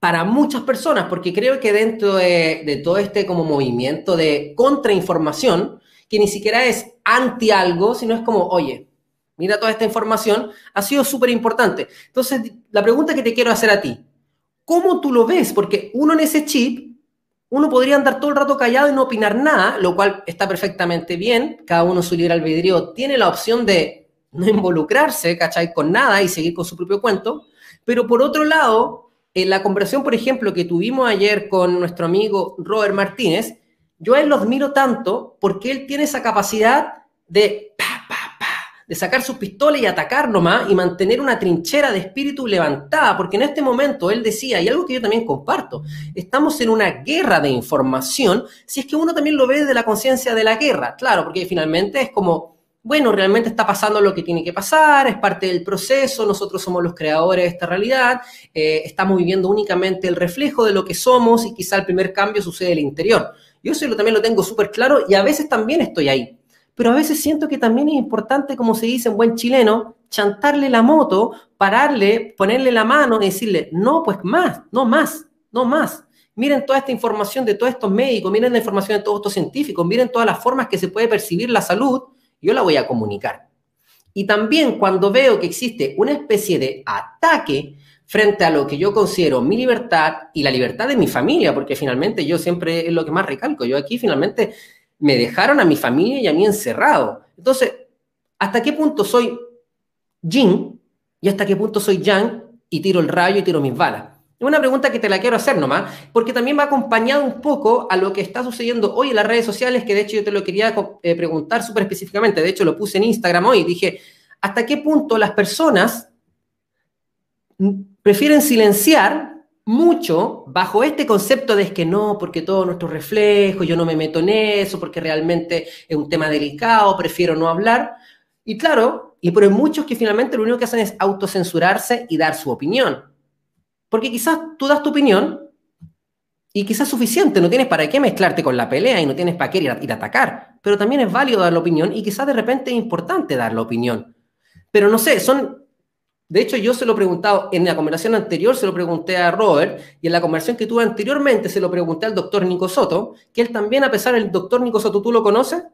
para muchas personas, porque creo que dentro de, todo este como movimiento de contrainformación, que ni siquiera es anti algo, sino es como, oye, mira toda esta información, ha sido súper importante. Entonces, la pregunta que te quiero hacer a ti, ¿cómo tú lo ves? Porque uno en ese chip uno podría andar todo el rato callado y no opinar nada, lo cual está perfectamente bien, cada uno su libre albedrío tiene la opción de no involucrarse, ¿cachai? Con nada y seguir con su propio cuento, pero por otro lado, en la conversación, por ejemplo, que tuvimos ayer con nuestro amigo Robert Martínez, yo a él lo admiro tanto porque él tiene esa capacidad de de sacar sus pistolas y atacar nomás y mantener una trinchera de espíritu levantada, porque en este momento él decía, y algo que yo también comparto, estamos en una guerra de información, si es que uno también lo ve desde la conciencia de la guerra, claro, porque finalmente es como, bueno, realmente está pasando lo que tiene que pasar, es parte del proceso, nosotros somos los creadores de esta realidad, eh, estamos viviendo únicamente el reflejo de lo que somos y quizá el primer cambio sucede en el interior. Yo eso también lo tengo súper claro y a veces también estoy ahí pero a veces siento que también es importante, como se dice en buen chileno, chantarle la moto, pararle, ponerle la mano y decirle, no, pues más, no más, no más. Miren toda esta información de todos estos médicos, miren la información de todos estos científicos, miren todas las formas que se puede percibir la salud, yo la voy a comunicar. Y también cuando veo que existe una especie de ataque frente a lo que yo considero mi libertad y la libertad de mi familia, porque finalmente yo siempre es lo que más recalco, yo aquí finalmente me dejaron a mi familia y a mí encerrado. Entonces, ¿hasta qué punto soy Jin y hasta qué punto soy Yang y tiro el rayo y tiro mis balas? Es una pregunta que te la quiero hacer nomás, porque también va acompañado un poco a lo que está sucediendo hoy en las redes sociales, que de hecho yo te lo quería eh, preguntar súper específicamente, de hecho lo puse en Instagram hoy, dije, ¿hasta qué punto las personas prefieren silenciar mucho bajo este concepto de que no, porque todo nuestro reflejo, yo no me meto en eso, porque realmente es un tema delicado, prefiero no hablar. Y claro, y por muchos que finalmente lo único que hacen es autocensurarse y dar su opinión. Porque quizás tú das tu opinión y quizás es suficiente, no tienes para qué mezclarte con la pelea y no tienes para qué ir a, ir a atacar. Pero también es válido dar la opinión y quizás de repente es importante dar la opinión. Pero no sé, son de hecho, yo se lo he preguntado en la conversación anterior, se lo pregunté a Robert, y en la conversación que tuve anteriormente se lo pregunté al doctor Nico Soto, que él también, a pesar del doctor Nico Soto, ¿tú lo conoces?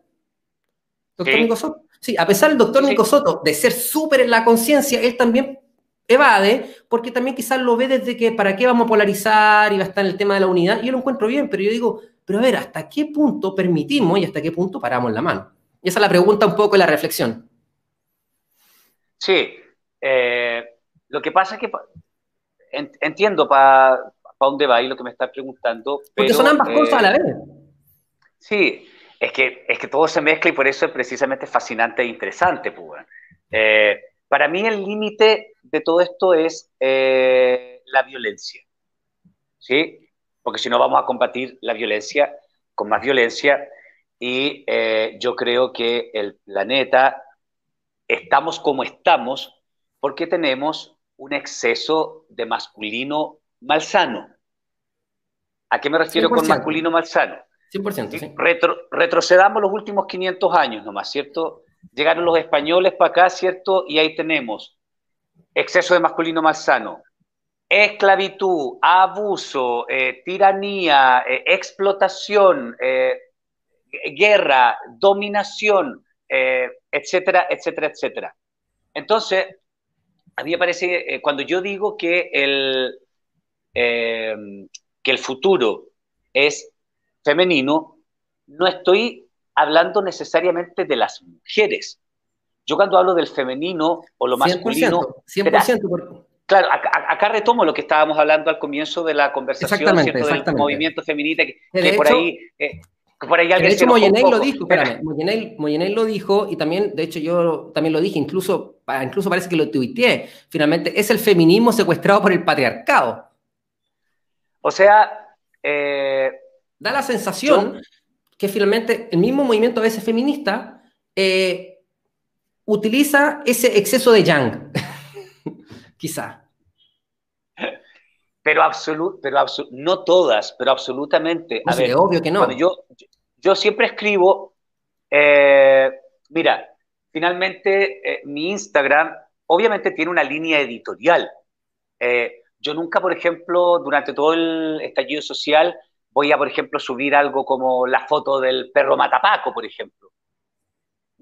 ¿Doctor Nico Soto? Sí, a pesar del doctor Nico Soto de ser súper en la conciencia, él también evade, porque también quizás lo ve desde que para qué vamos a polarizar y va a estar en el tema de la unidad, y yo lo encuentro bien, pero yo digo, pero a ver, ¿hasta qué punto permitimos y hasta qué punto paramos la mano? Y esa es la pregunta un poco y la reflexión. Sí, eh, lo que pasa es que entiendo para dónde va y lo que me estás preguntando. Porque son ambas cosas a la eh, vez. Sí, es que, es que todo se mezcla y por eso es precisamente fascinante e interesante. Pues, eh, para mí el límite de todo esto es la violencia. ¿Sí? Porque si no vamos a combatir la violencia con más violencia y yo creo que el planeta, estamos como estamos, porque tenemos un exceso de masculino malsano. ¿A qué me refiero con masculino malsano? 100%, sí. retrocedamos los últimos 500 años nomás, ¿cierto? Llegaron los españoles para acá, ¿cierto? Y ahí tenemos exceso de masculino malsano, esclavitud, abuso, eh, tiranía, eh, explotación, eh, guerra, dominación, etcétera, etcétera, etcétera. Entonces, a mí me parece, cuando yo digo que el, que el futuro es femenino, no estoy hablando necesariamente de las mujeres. Yo cuando hablo del femenino o lo masculino... 100%. Claro, acá, retomo lo que estábamos hablando al comienzo de la conversación, ¿cierto? Del movimiento feminista, que, por ahí... Eh, por ahí de hecho, Moyenay lo dijo, espérame, Moyenay, lo dijo y también, de hecho, yo también lo dije, incluso, incluso parece que lo tuiteé. Finalmente, es el feminismo secuestrado por el patriarcado. O sea. Eh, da la sensación que finalmente el mismo movimiento a veces feminista eh, utiliza ese exceso de yang. Quizá. Pero, absolut, pero no todas, pero absolutamente. A ver, obvio que no. Yo, yo siempre escribo, eh, mira, finalmente eh, mi Instagram obviamente tiene una línea editorial. Yo nunca, por ejemplo, durante todo el estallido social, voy a, por ejemplo, subir algo como la foto del perro Matapaco, por ejemplo.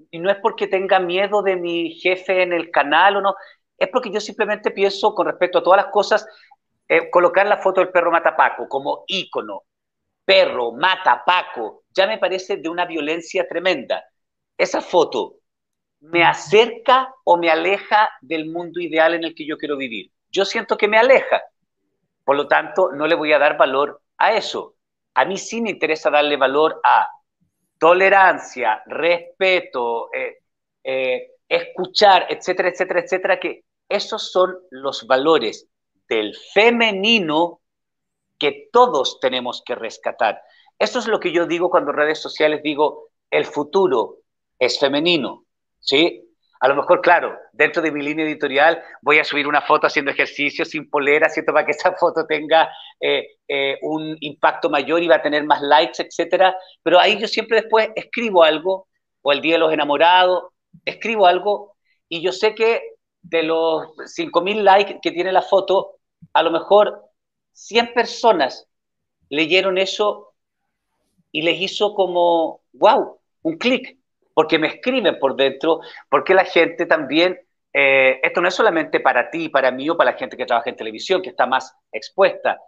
Y no es porque tenga miedo de mi jefe en el canal o no, es porque yo simplemente pienso con respecto a todas las cosas, colocar la foto del perro Matapaco como ícono, perro, mata, Paco, ya me parece de una violencia tremenda. Esa foto me acerca o me aleja del mundo ideal en el que yo quiero vivir. Yo siento que me aleja. Por lo tanto, no le voy a dar valor a eso. A mí sí me interesa darle valor a tolerancia, respeto, eh, eh, escuchar, etcétera, etcétera, etcétera, que esos son los valores del femenino que todos tenemos que rescatar. Eso es lo que yo digo cuando redes sociales digo, el futuro es femenino, ¿sí? A lo mejor, claro, dentro de mi línea editorial voy a subir una foto haciendo ejercicio sin polera, ¿cierto? Para que esa foto tenga eh, eh, un impacto mayor y va a tener más likes, etcétera. Pero ahí yo siempre después escribo algo, o el Día de los Enamorados, escribo algo, y yo sé que de los 5.000 likes que tiene la foto, a lo mejor 100 personas leyeron eso y les hizo como, wow, un clic, porque me escriben por dentro, porque la gente también, eh, esto no es solamente para ti, para mí o para la gente que trabaja en televisión, que está más expuesta.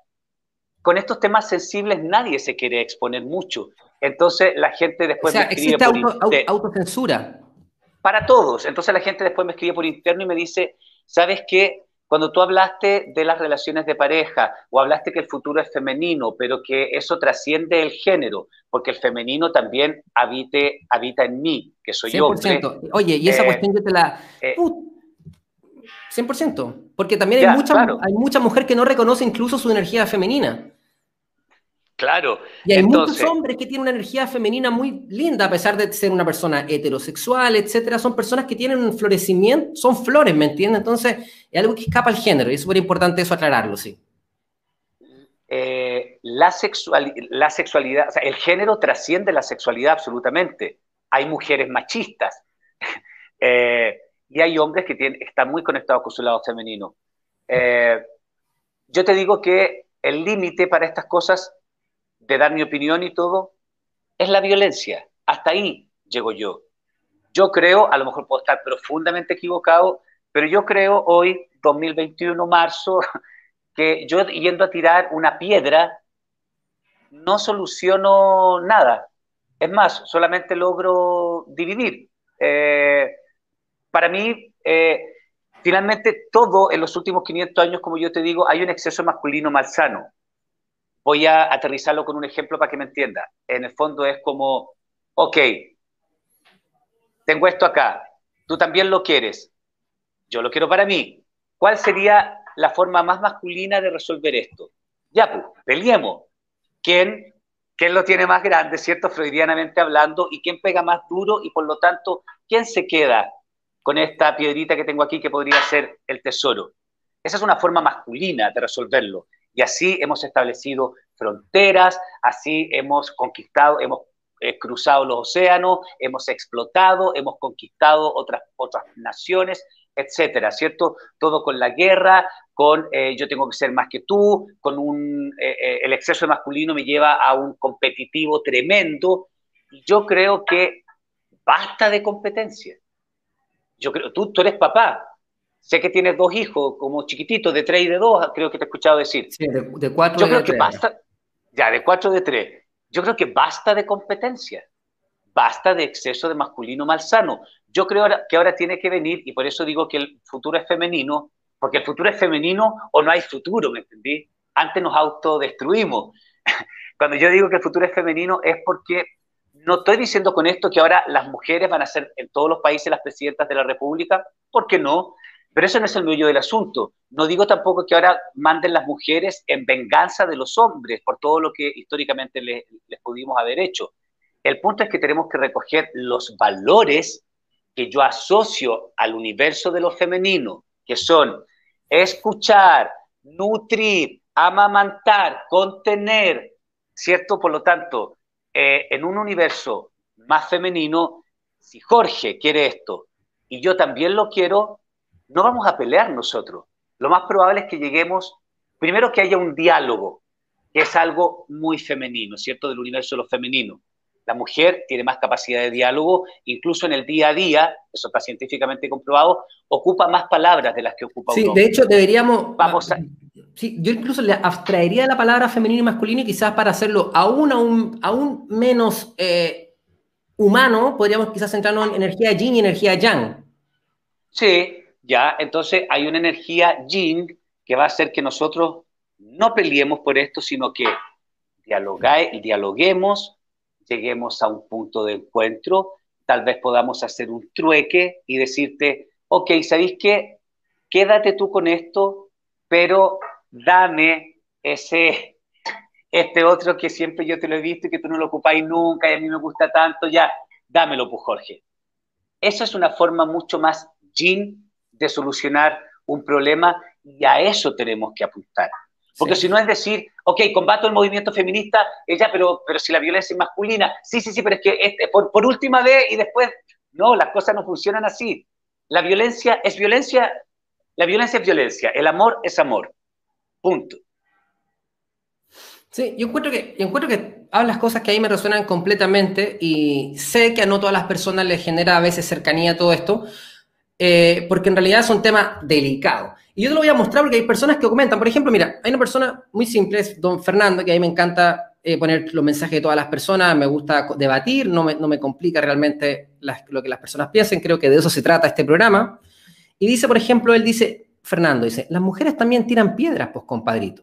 Con estos temas sensibles nadie se quiere exponer mucho. Entonces la gente después me escribe existe autocensura. Para todos. Entonces la gente después me escribe por interno y me dice, ¿sabes qué? Cuando tú hablaste de las relaciones de pareja o hablaste que el futuro es femenino, pero que eso trasciende el género, porque el femenino también habite, habita en mí, que soy yo. Oye, y esa eh, cuestión yo te la... 100%, eh, porque también hay, mucha, hay mucha mujer que no reconoce incluso su energía femenina. Claro. Y hay muchos hombres que tienen una energía femenina muy linda, a pesar de ser una persona heterosexual, etcétera. Son personas que tienen un florecimiento, son flores, ¿me entiendes? Entonces, es algo que escapa al género y es súper importante eso aclararlo, sí. Eh, la, la sexualidad, o sea, el género trasciende la sexualidad absolutamente. Hay mujeres machistas eh, y hay hombres que tienen, están muy conectados con su lado femenino. Eh, yo te digo que el límite para estas cosas de dar mi opinión y todo, es la violencia. Hasta ahí llego yo. Yo creo, a lo mejor puedo estar profundamente equivocado, pero yo creo hoy, 2021, marzo, que yo yendo a tirar una piedra, no soluciono nada. Es más, solamente logro dividir. Eh, para mí, eh, finalmente todo en los últimos 500 años, como yo te digo, hay un exceso masculino malsano. Voy a aterrizarlo con un ejemplo para que me entienda. En el fondo es como, ok, tengo esto acá, tú también lo quieres, yo lo quiero para mí. ¿Cuál sería la forma más masculina de resolver esto? Ya, pues, peleemos. ¿Quién, ¿Quién lo tiene más grande, cierto? Freudianamente hablando, y quién pega más duro, y por lo tanto, ¿quién se queda con esta piedrita que tengo aquí que podría ser el tesoro? Esa es una forma masculina de resolverlo. Y así hemos establecido fronteras, así hemos conquistado, hemos eh, cruzado los océanos, hemos explotado, hemos conquistado otras, otras naciones, etcétera, ¿cierto? Todo con la guerra, con eh, yo tengo que ser más que tú, con un, eh, el exceso masculino me lleva a un competitivo tremendo. Yo creo que basta de competencia. Yo creo, tú, tú eres papá, Sé que tienes dos hijos, como chiquititos, de tres y de dos, creo que te he escuchado decir. Sí, de, cuatro Yo creo que basta, ya, de cuatro de tres. Yo creo que basta de competencia, basta de exceso de masculino malsano. Yo creo que ahora tiene que venir, y por eso digo que el futuro es femenino, porque el futuro es femenino o no hay futuro, ¿me entendí? Antes nos autodestruimos. Cuando yo digo que el futuro es femenino es porque no estoy diciendo con esto que ahora las mujeres van a ser en todos los países las presidentas de la República, ¿por qué no? Pero eso no es el meollo del asunto. No digo tampoco que ahora manden las mujeres en venganza de los hombres por todo lo que históricamente les, pudimos haber hecho. El punto es que tenemos que recoger los valores que yo asocio al universo de lo femenino, que son escuchar, nutrir, amamantar, contener, ¿cierto? Por lo tanto, eh, en un universo más femenino, si Jorge quiere esto y yo también lo quiero, no vamos a pelear nosotros. Lo más probable es que lleguemos, primero que haya un diálogo, que es algo muy femenino, ¿cierto? Del universo de lo femenino. La mujer tiene más capacidad de diálogo, incluso en el día a día, eso está científicamente comprobado, ocupa más palabras de las que ocupa un hombre. Sí, de hecho deberíamos... Vamos a, Sí, yo incluso le abstraería la palabra femenino y masculino y quizás para hacerlo aún, aún, aún menos eh, humano, podríamos quizás centrarnos en energía yin y energía yang. Sí, ya, entonces hay una energía yin que va a hacer que nosotros no peleemos por esto, sino que dialoguemos, lleguemos a un punto de encuentro, tal vez podamos hacer un trueque y decirte, ok, ¿sabéis qué? Quédate tú con esto, pero dame ese, este otro que siempre yo te lo he visto y que tú no lo ocupáis nunca y a mí me gusta tanto, ya, dámelo, pues Jorge. Esa es una forma mucho más yin de solucionar un problema y a eso tenemos que apuntar. Porque si no es decir, ok, combato el movimiento feminista, ella, pero, pero si la violencia es masculina, sí, sí, sí, pero es que este, por, por última vez y después, no, las cosas no funcionan así. La violencia es violencia, la violencia es violencia, el amor es amor. Punto. Sí, yo encuentro que, yo encuentro que hablas cosas que ahí me resuenan completamente y sé que a no todas las personas les genera a veces cercanía todo esto, eh, porque en realidad es un tema delicado. Y yo te lo voy a mostrar porque hay personas que comentan. Por ejemplo, mira, hay una persona muy simple, es don Fernando, que a mí me encanta eh, poner los mensajes de todas las personas, me gusta debatir, no me, no me complica realmente lo que las personas piensen, creo que de eso se trata este programa. Y dice, por ejemplo, él dice, Fernando dice, las mujeres también tiran piedras, pues, compadrito.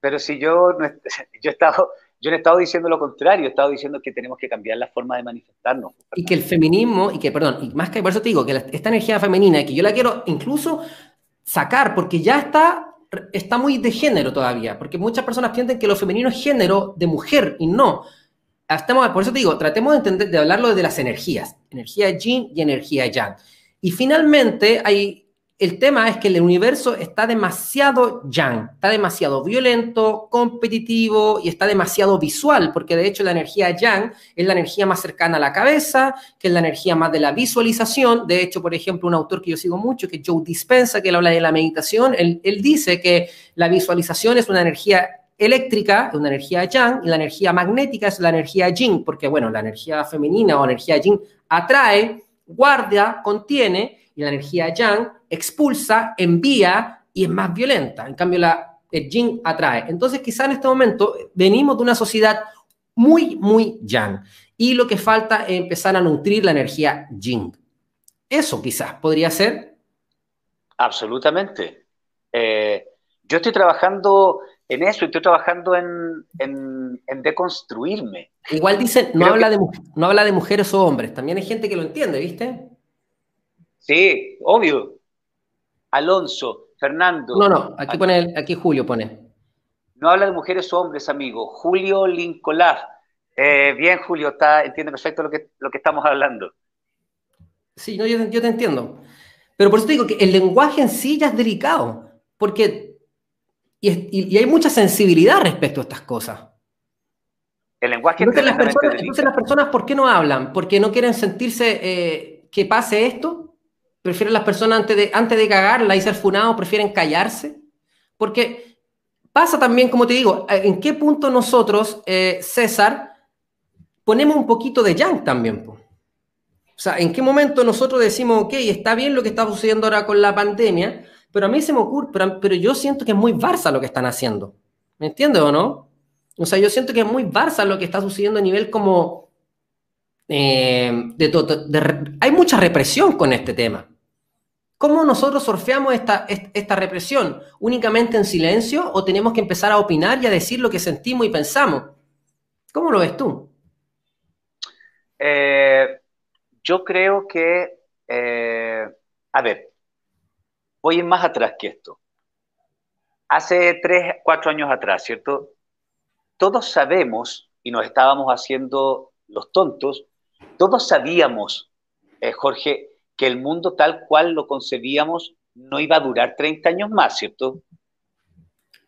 Pero si yo, yo he estado yo no he estado diciendo lo contrario, he estado diciendo que tenemos que cambiar la forma de manifestarnos. Y que el feminismo, y que, perdón, y más que por eso te digo, que esta energía femenina, que yo la quiero incluso sacar, porque ya está, está muy de género todavía, porque muchas personas piensan que lo femenino es género de mujer, y no. Estamos, por eso te digo, tratemos de, entender, de hablarlo de las energías, energía yin y energía yang. Y finalmente hay el tema es que el universo está demasiado yang, está demasiado violento, competitivo y está demasiado visual, porque de hecho la energía yang es la energía más cercana a la cabeza, que es la energía más de la visualización. De hecho, por ejemplo, un autor que yo sigo mucho, que es Joe Dispensa, que él habla de la meditación, él, él dice que la visualización es una energía eléctrica, es una energía yang, y la energía magnética es la energía yin, porque bueno, la energía femenina o energía yin atrae, guarda, contiene, y la energía yang expulsa, envía y es más violenta. En cambio, la, el yin atrae. Entonces, quizá en este momento venimos de una sociedad muy, muy yang. Y lo que falta es empezar a nutrir la energía yin. Eso quizás podría ser. Absolutamente. Eh, yo estoy trabajando en eso, estoy trabajando en, en, deconstruirme. Igual dicen, no habla, de, no habla de mujeres o hombres, también hay gente que lo entiende, ¿viste? Sí, obvio. Alonso, Fernando. No, no, aquí pone, aquí Julio pone. No habla de mujeres o hombres, amigo. Julio Lincolaf. Eh, bien, Julio, está, entiende perfecto lo que, lo que estamos hablando. Sí, no, yo, te entiendo. Pero por eso te digo que el lenguaje en sí ya es delicado, porque y, hay mucha sensibilidad respecto a estas cosas. El lenguaje entonces, las personas, entonces las personas, ¿por qué no hablan? ¿Porque no quieren sentirse eh, que pase esto? Prefieren las personas antes de, antes de cagarla y ser funados, prefieren callarse. Porque pasa también, como te digo, en qué punto nosotros, eh, César, ponemos un poquito de yang también. O sea, en qué momento nosotros decimos, ok, está bien lo que está sucediendo ahora con la pandemia, pero a mí se me ocurre, pero, yo siento que es muy Barça lo que están haciendo. ¿Me entiendes o no? O sea, yo siento que es muy Barça lo que está sucediendo a nivel como... Eh, de, hay mucha represión con este tema. ¿Cómo nosotros surfeamos esta, esta represión? ¿Únicamente en silencio o tenemos que empezar a opinar y a decir lo que sentimos y pensamos? ¿Cómo lo ves tú? Eh, yo creo que, eh, a ver, voy más atrás que esto. Hace tres, cuatro años atrás, ¿cierto? Todos sabemos, y nos estábamos haciendo los tontos, todos sabíamos, eh, Jorge, que el mundo tal cual lo concebíamos no iba a durar 30 años más, ¿cierto?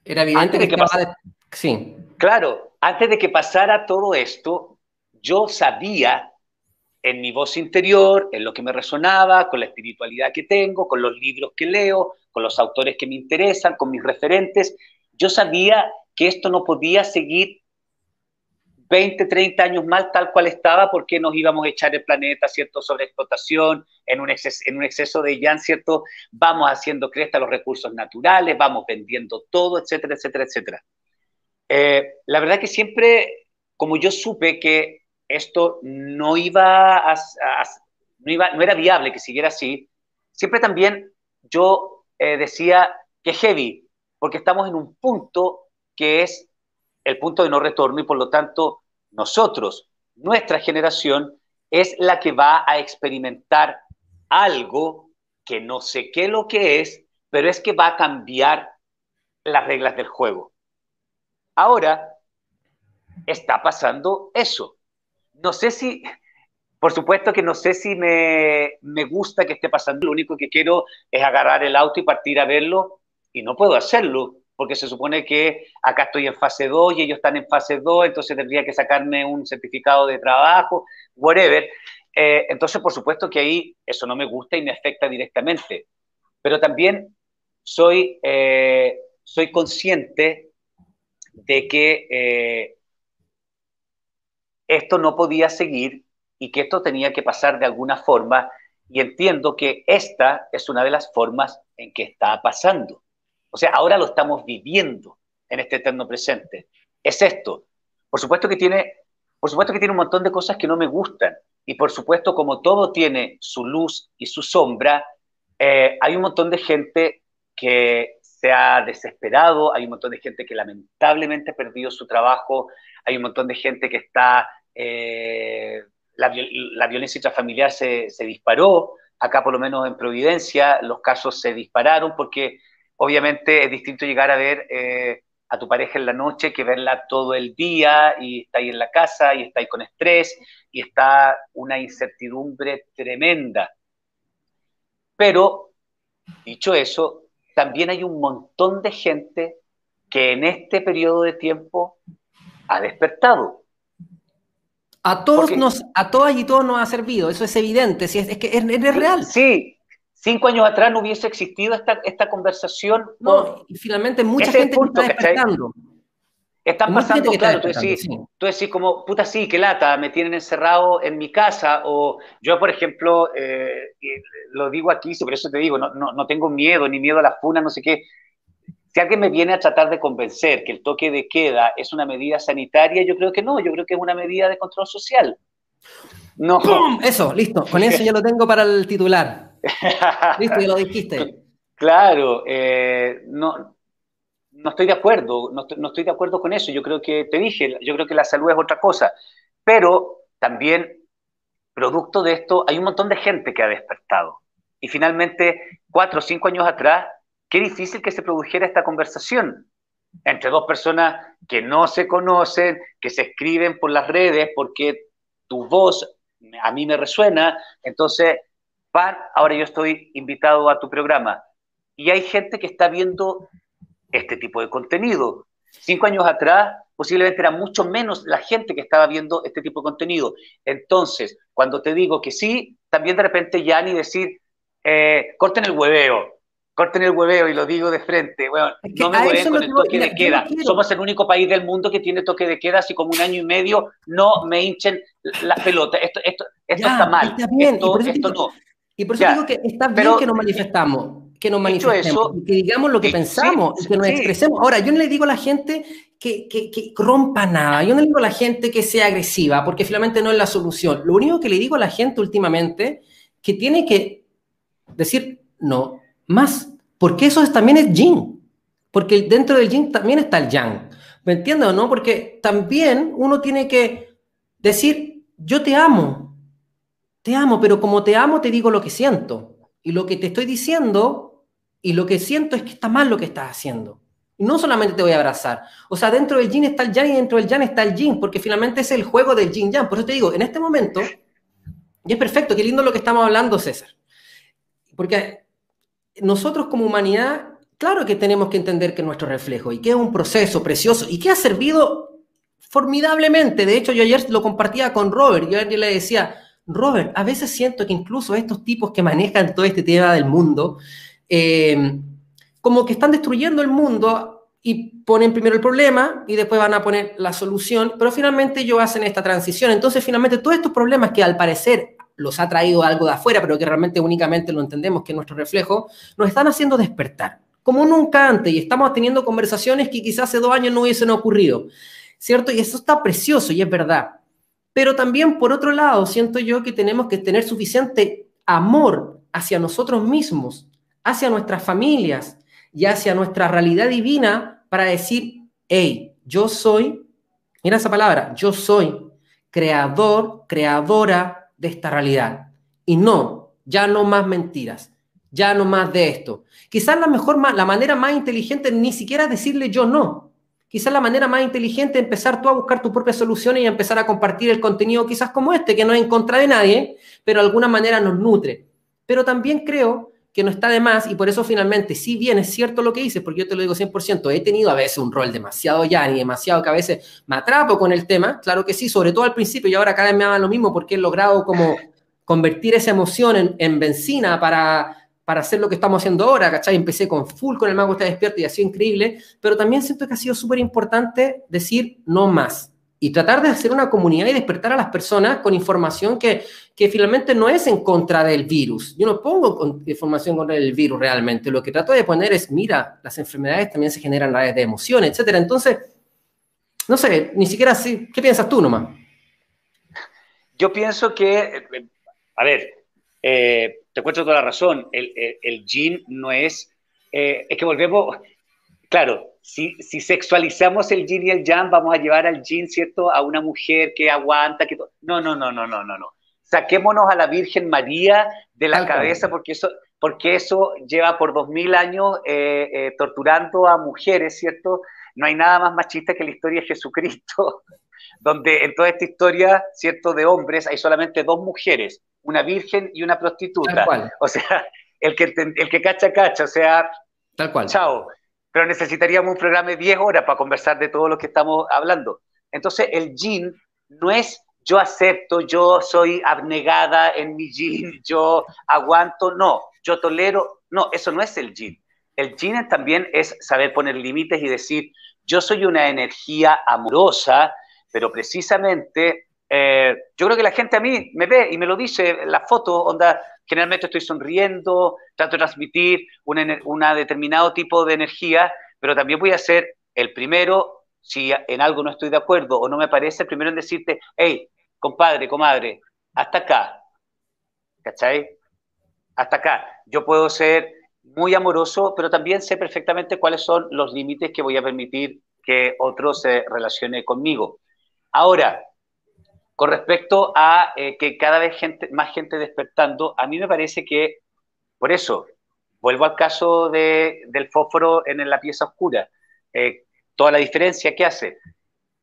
Era evidente que, pasara... Sí. Claro, antes de que pasara todo esto, yo sabía en mi voz interior, en lo que me resonaba, con la espiritualidad que tengo, con los libros que leo, con los autores que me interesan, con mis referentes, yo sabía que esto no podía seguir 20, 30 años más tal cual estaba porque nos íbamos a echar el planeta, ¿cierto?, sobre explotación, en un, exceso, en un exceso de yan, ¿cierto? Vamos haciendo cresta los recursos naturales, vamos vendiendo todo, etcétera, etcétera, etcétera. Eh, la verdad que siempre, como yo supe que esto no iba no era viable que siguiera así, siempre también yo eh, decía que heavy, porque estamos en un punto que es el punto de no retorno y por lo tanto nosotros, nuestra generación, es la que va a experimentar algo que no sé qué lo que es, pero es que va a cambiar las reglas del juego. Ahora está pasando eso. No sé si, por supuesto que no sé si me, me, gusta que esté pasando, lo único que quiero es agarrar el auto y partir a verlo y no puedo hacerlo porque se supone que acá estoy en fase 2 y ellos están en fase 2, entonces tendría que sacarme un certificado de trabajo, whatever. Eh, entonces, por supuesto que ahí eso no me gusta y me afecta directamente. Pero también soy, eh, soy consciente de que eh, esto no podía seguir y que esto tenía que pasar de alguna forma y entiendo que esta es una de las formas en que está pasando. O sea, ahora lo estamos viviendo en este eterno presente. Es esto. Por supuesto que tiene, por supuesto que tiene un montón de cosas que no me gustan. Y por supuesto, como todo tiene su luz y su sombra, eh, hay un montón de gente que se ha desesperado, hay un montón de gente que lamentablemente ha perdido su trabajo, hay un montón de gente que está, eh, la, la, violencia intrafamiliar se, se, disparó, acá por lo menos en Providencia los casos se dispararon porque Obviamente es distinto llegar a ver eh, a tu pareja en la noche que verla todo el día y está ahí en la casa y está ahí con estrés y está una incertidumbre tremenda. Pero, dicho eso, también hay un montón de gente que en este periodo de tiempo ha despertado. A todos nos, a todas y todos nos ha servido, eso es evidente, si es, que es, es real. Sí, cinco años atrás no hubiese existido esta, esta conversación. No, y finalmente mucha gente está despertando. Están pasando, claro, tú decís, tú decís como, puta sí, qué lata, me tienen encerrado en mi casa, o yo, por ejemplo, eh, lo digo aquí, por eso te digo, no, no, no, tengo miedo, ni miedo a la funa, no sé qué. Si alguien me viene a tratar de convencer que el toque de queda es una medida sanitaria, yo creo que no, yo creo que es una medida de control social. No. Eso, listo, con eso ya lo tengo para el titular. Listo, ya lo dijiste. Claro, eh, no, no estoy de acuerdo, no estoy, de acuerdo con eso. Yo creo que te dije, yo creo que la salud es otra cosa. Pero también, producto de esto, hay un montón de gente que ha despertado. Y finalmente, cuatro o cinco años atrás, qué difícil que se produjera esta conversación entre dos personas que no se conocen, que se escriben por las redes porque tu voz a mí me resuena. Entonces, ahora yo estoy invitado a tu programa. Y hay gente que está viendo este tipo de contenido. Cinco años atrás, posiblemente era mucho menos la gente que estaba viendo este tipo de contenido. Entonces, cuando te digo que sí, también de repente ya ni decir, eh, corten el hueveo, corten el hueveo y lo digo de frente. Bueno, no me hueven con el toque de queda. Somos el único país del mundo que tiene toque de queda, así como un año y medio no me hinchen las pelotas. Esto, esto, esto está mal. esto, esto no. Y por eso digo que está bien que nos manifestamos, que nos manifestemos, que digamos lo que pensamos, que nos expresemos. Ahora, yo no le digo a la gente que, que, que, rompa nada, yo no le digo a la gente que sea agresiva, porque finalmente no es la solución. Lo único que le digo a la gente últimamente, que tiene que decir no más, porque eso también es yin, porque dentro del yin también está el yang. ¿Me entiendes o no? Porque también uno tiene que decir, yo te amo, te amo, pero como te amo te digo lo que siento. Y lo que te estoy diciendo y lo que siento es que está mal lo que estás haciendo. Y no solamente te voy a abrazar. O sea, dentro del yin está el yang y dentro del yang está el yin, porque finalmente es el juego del yin yang. Por eso te digo, en este momento, y es perfecto, qué lindo lo que estamos hablando, César. Porque nosotros como humanidad, claro que tenemos que entender que nuestro reflejo y que es un proceso precioso y que ha servido formidablemente. De hecho, yo ayer lo compartía con Robert, yo ayer le decía, Robert, a veces siento que incluso estos tipos que manejan todo este tema del mundo, eh, como que están destruyendo el mundo y ponen primero el problema y después van a poner la solución, pero finalmente ellos hacen esta transición. Entonces, finalmente, todos estos problemas que al parecer los ha traído algo de afuera, pero que realmente únicamente lo entendemos que es nuestro reflejo, nos están haciendo despertar, como nunca antes, y estamos teniendo conversaciones que quizás hace dos años no hubiesen ocurrido, ¿cierto? Y eso está precioso y es verdad. Pero también, por otro lado, siento yo que tenemos que tener suficiente amor hacia nosotros mismos, hacia nuestras familias y hacia nuestra realidad divina para decir, hey, yo soy, mira esa palabra, yo soy creador, creadora de esta realidad. Y no, ya no más mentiras, ya no más de esto. Quizás la mejor, la manera más inteligente ni siquiera es decirle yo no. Quizás la manera más inteligente es empezar tú a buscar tus propias soluciones y empezar a compartir el contenido quizás como este, que no es en contra de nadie, pero de alguna manera nos nutre. Pero también creo que no está de más y por eso finalmente, si bien es cierto lo que dices, porque yo te lo digo 100%, he tenido a veces un rol demasiado ya y demasiado que a veces me atrapo con el tema, claro que sí, sobre todo al principio y ahora cada vez me haga lo mismo porque he logrado como convertir esa emoción en, benzina para, para hacer lo que estamos haciendo ahora, ¿cachai? Empecé con full con el mago está despierto y ha sido increíble, pero también siento que ha sido súper importante decir no más y tratar de hacer una comunidad y despertar a las personas con información que, que finalmente no es en contra del virus. Yo no pongo información contra el virus realmente. Lo que trato de poner es, mira, las enfermedades también se generan a través de emociones, etcétera. Entonces, no sé, ni siquiera así. ¿Qué piensas tú nomás? Yo pienso que, a ver, eh, te encuentro toda la razón. El, el, el yin no es, eh, es que volvemos, claro, si, sexualizamos el yin y el yang, vamos a llevar al yin, ¿cierto?, a una mujer que aguanta, que... No, no, no, no, no, no, no. Saquémonos a la Virgen María de la cabeza porque eso, porque eso lleva por dos mil años eh, eh, torturando a mujeres, ¿cierto? No hay nada más machista que la historia de Jesucristo, donde en toda esta historia, ¿cierto?, de hombres hay solamente dos mujeres, una virgen y una prostituta. O sea, el que, el que cacha, cacha, o sea, Tal cual. Chao pero necesitaríamos un programa de 10 horas para conversar de todo lo que estamos hablando. Entonces, el yin no es yo acepto, yo soy abnegada en mi yin, yo aguanto, no, yo tolero, no, eso no es el yin. El yin también es saber poner límites y decir, yo soy una energía amorosa, pero precisamente eh, yo creo que la gente a mí me ve y me lo dice, la foto, onda, generalmente estoy sonriendo, trato de transmitir un una determinado tipo de energía, pero también voy a ser el primero, si en algo no estoy de acuerdo o no me parece, el primero en decirte, hey, compadre, comadre, hasta acá, ¿cachai? Hasta acá. Yo puedo ser muy amoroso, pero también sé perfectamente cuáles son los límites que voy a permitir que otros se relacione conmigo. Ahora, con respecto a eh, que cada vez gente, más gente despertando, a mí me parece que, por eso, vuelvo al caso de, del fósforo en la pieza oscura, eh, toda la diferencia que hace,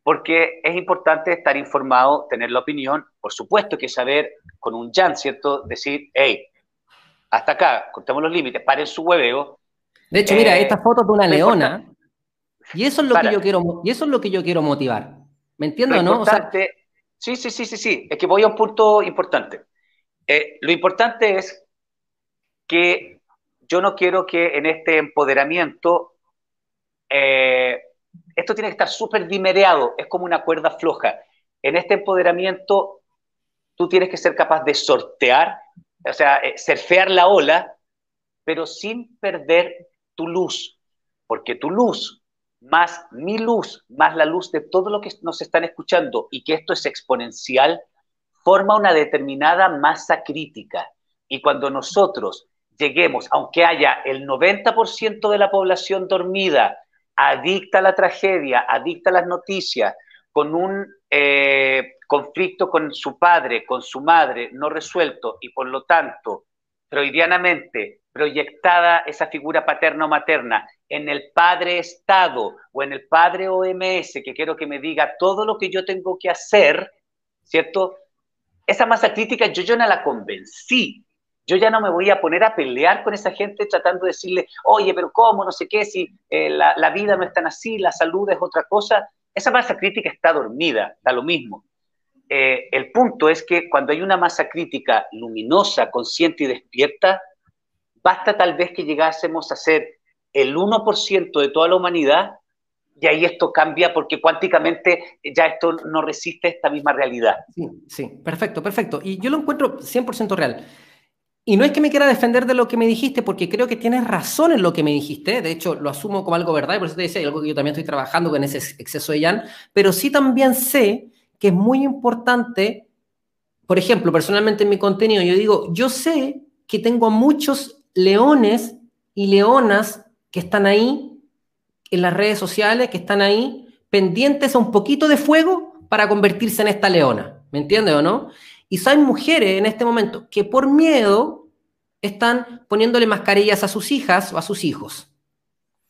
porque es importante estar informado, tener la opinión, por supuesto que saber con un Jan, ¿cierto? Decir, hey, hasta acá, cortemos los límites, paren su hueveo. De hecho, mira, eh, esta foto de una leona, y eso es lo que yo quiero, y eso es lo que yo quiero motivar. ¿Me entiendo, no? O sea, Sí, sí, sí, sí, sí. Es que voy a un punto importante. Eh, lo importante es que yo no quiero que en este empoderamiento eh, esto tiene que estar súper dimereado, es como una cuerda floja. En este empoderamiento tú tienes que ser capaz de sortear, o sea, eh, la ola, pero sin perder tu luz, porque tu luz más mi luz, más la luz de todo lo que nos están escuchando y que esto es exponencial, forma una determinada masa crítica. Y cuando nosotros lleguemos, aunque haya el 90% de la población dormida, adicta a la tragedia, adicta a las noticias, con un eh, conflicto con su padre, con su madre no resuelto y por lo tanto freudianamente proyectada esa figura paterna o materna en el padre Estado o en el padre OMS, que quiero que me diga todo lo que yo tengo que hacer, ¿cierto? Esa masa crítica yo, yo no la convencí. Yo ya no me voy a poner a pelear con esa gente tratando de decirle, oye, pero ¿cómo? No sé qué, si eh, la, vida no es tan así, la salud es otra cosa. Esa masa crítica está dormida, da lo mismo. Eh, el punto es que cuando hay una masa crítica luminosa, consciente y despierta, basta tal vez que llegásemos a ser el 1% de toda la humanidad y ahí esto cambia porque cuánticamente ya esto no resiste esta misma realidad. Sí, sí, perfecto, perfecto. Y yo lo encuentro 100% real. Y no es que me quiera defender de lo que me dijiste, porque creo que tienes razón en lo que me dijiste. De hecho, lo asumo como algo verdad, y por eso te decía, algo que yo también estoy trabajando con ese exceso de Jan. Pero sí también sé que es muy importante, por ejemplo, personalmente en mi contenido, yo digo, yo sé que tengo muchos leones y leonas que están ahí en las redes sociales que están ahí pendientes a un poquito de fuego para convertirse en esta leona. ¿Me entiendes o no? Y hay mujeres en este momento que por miedo están poniéndole mascarillas a sus hijas o a sus hijos.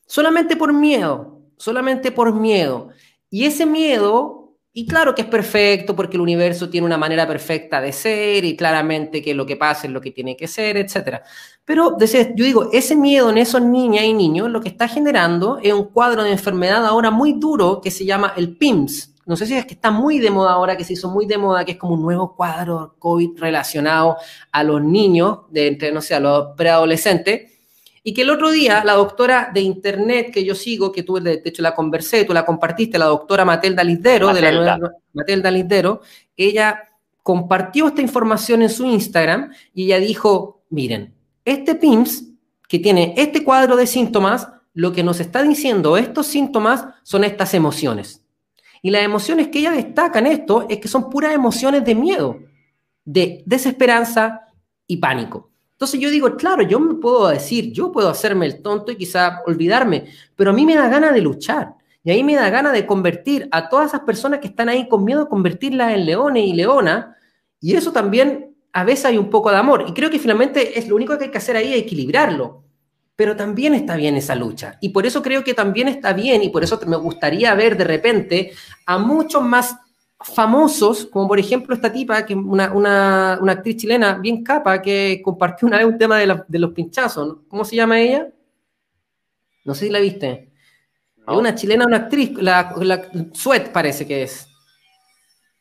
Solamente por miedo, solamente por miedo. Y ese miedo y claro que es perfecto porque el universo tiene una manera perfecta de ser y claramente que lo que pasa es lo que tiene que ser, etc. Pero yo digo, ese miedo en esos niñas y niños lo que está generando es un cuadro de enfermedad ahora muy duro que se llama el PIMS. No sé si es que está muy de moda ahora, que se hizo muy de moda, que es como un nuevo cuadro COVID relacionado a los niños, de entre, no sé, a los preadolescentes y que el otro día la doctora de internet que yo sigo, que tú de hecho la conversé, tú la compartiste, la doctora Matelda Lisdero, de la nueva Matelda Lisdero, ella compartió esta información en su Instagram y ella dijo, miren, este PIMS que tiene este cuadro de síntomas, lo que nos está diciendo estos síntomas son estas emociones. Y las emociones que ella destaca en esto es que son puras emociones de miedo, de desesperanza y pánico. Entonces yo digo, claro, yo me puedo decir, yo puedo hacerme el tonto y quizá olvidarme, pero a mí me da ganas de luchar. Y ahí me da ganas de convertir a todas esas personas que están ahí con miedo, convertirlas en leones y leonas. Y eso también, a veces hay un poco de amor. Y creo que finalmente es lo único que hay que hacer ahí, equilibrarlo. Pero también está bien esa lucha. Y por eso creo que también está bien, y por eso me gustaría ver de repente a muchos más famosos, como por ejemplo esta tipa, que una, una, actriz chilena bien capa, que compartió una vez un tema de, los pinchazos. ¿Cómo se llama ella? No sé si la viste. Es una chilena, una actriz, la, la Sweat parece que es.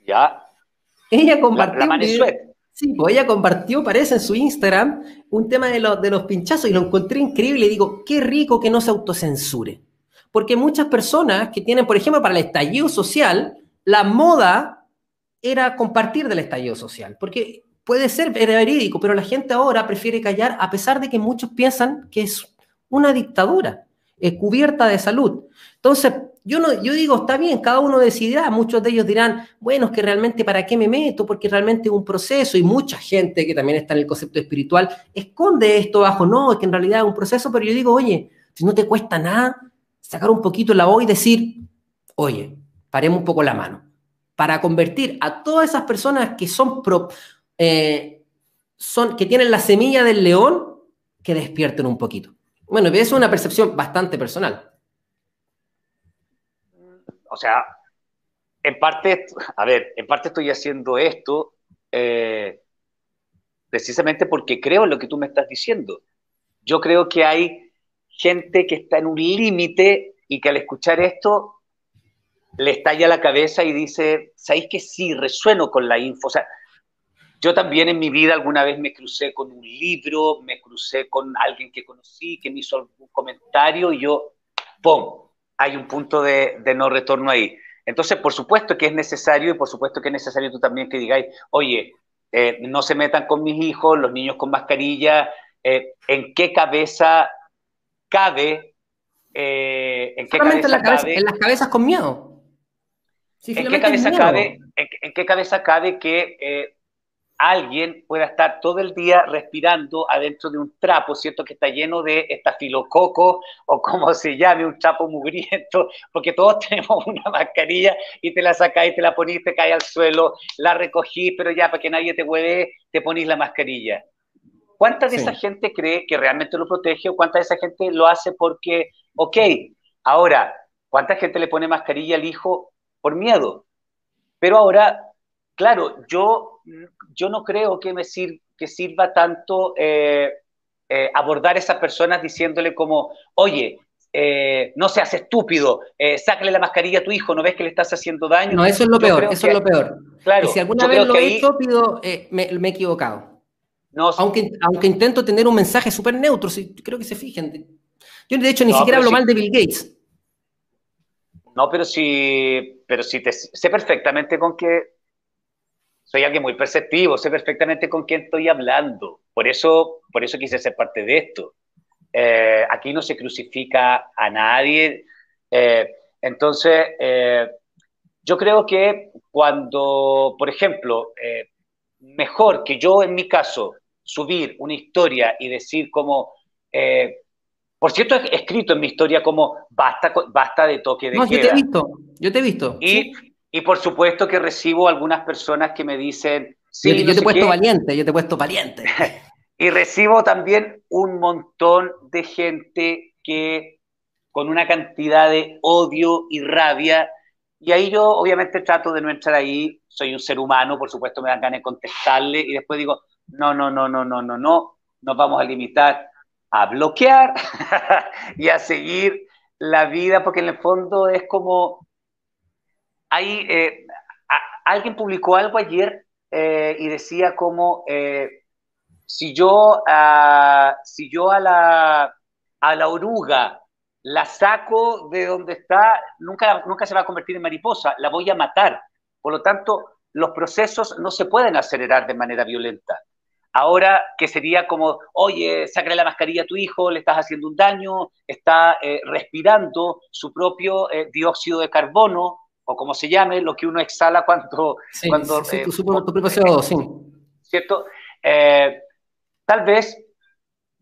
Ya. Ella compartió. Sí, pues ella compartió, parece en su Instagram, un tema de, de los pinchazos y lo encontré increíble. Y digo, qué rico que no se autocensure. Porque muchas personas que tienen, por ejemplo, para el estallido social, la moda era compartir del estallido social, porque puede ser verídico, pero la gente ahora prefiere callar a pesar de que muchos piensan que es una dictadura es cubierta de salud. Entonces, yo, no, yo digo, está bien, cada uno decidirá, muchos de ellos dirán, bueno, es que realmente para qué me meto, porque realmente es un proceso, y mucha gente que también está en el concepto espiritual esconde esto bajo, no, es que en realidad es un proceso, pero yo digo, oye, si no te cuesta nada, sacar un poquito la voz y decir, oye, paremos un poco la mano, para convertir a todas esas personas que son, eh, son que tienen la semilla del león, que despierten un poquito. Bueno, eso es una percepción bastante personal. O sea, en parte, a ver, en parte estoy haciendo esto eh, precisamente porque creo en lo que tú me estás diciendo. Yo creo que hay gente que está en un límite y que al escuchar esto le estalla la cabeza y dice, ¿sabéis que sí, resueno con la info? O sea, yo también en mi vida alguna vez me crucé con un libro, me crucé con alguien que conocí, que me hizo algún comentario y yo, ¡pum! Hay un punto de, no retorno ahí. Entonces, por supuesto que es necesario y por supuesto que es necesario tú también que digáis, oye, eh, no se metan con mis hijos, los niños con mascarilla, eh, ¿en qué cabeza cabe? Eh, ¿En qué cabeza, cabe? En las cabezas con miedo. ¿En, qué cabeza cabe, en, qué cabeza cabe que eh, alguien pueda estar todo el día respirando adentro de un trapo, ¿cierto? Que está lleno de estafilococo o como se llame, un trapo mugriento, porque todos tenemos una mascarilla y te la sacáis, te la ponís, te cae al suelo, la recogís, pero ya para que nadie te hueve, te ponís la mascarilla. ¿Cuánta de esa gente cree que realmente lo protege o cuánta de esa gente lo hace porque, ok, ahora, ¿cuánta gente le pone mascarilla al hijo por miedo. Pero ahora, claro, yo, yo no creo que me que sirva tanto eh, eh, abordar a esas personas diciéndole como, oye, eh, no seas estúpido, sácale la mascarilla a tu hijo, ¿no ves que le estás haciendo daño? No, eso es lo peor, eso es lo peor. Claro, y si alguna vez lo he hecho, pido, me, he equivocado. No, aunque, aunque intento tener un mensaje súper neutro, creo que se fijen. Yo de hecho ni siquiera hablo mal de Bill Gates. no, pero sí, pero sí te, sé perfectamente con qué, soy alguien muy perceptivo, sé perfectamente con quién estoy hablando. Por eso, por eso quise ser parte de esto. Eh, aquí no se crucifica a nadie. Eh, entonces, eh, yo creo que cuando, por ejemplo, mejor que yo en mi caso, subir una historia y decir como, por cierto, he escrito en mi historia como basta, basta de toque de no, yo te he visto, yo te he visto. Y, y por supuesto que recibo algunas personas que me dicen, sí, yo, te he puesto valiente, yo te he puesto valiente. y recibo también un montón de gente que con una cantidad de odio y rabia, y ahí yo obviamente trato de no entrar ahí, soy un ser humano, por supuesto me dan ganas de contestarle, y después digo, no, no, no, no, no, no, no, nos vamos a limitar a bloquear y a seguir la vida, porque en el fondo es como, hay, eh, alguien publicó algo ayer eh, y decía como, eh, si yo, uh, si yo a, la, a la oruga la saco de donde está, nunca, nunca se va a convertir en mariposa, la voy a matar. Por lo tanto, los procesos no se pueden acelerar de manera violenta. Ahora que sería como, oye, sácale la mascarilla a tu hijo, le estás haciendo un daño, está eh, respirando su propio eh, dióxido de carbono, o como se llame, lo que uno exhala cuando... cuando sí, tu, propio CO2, sí. ¿Cierto? Tal vez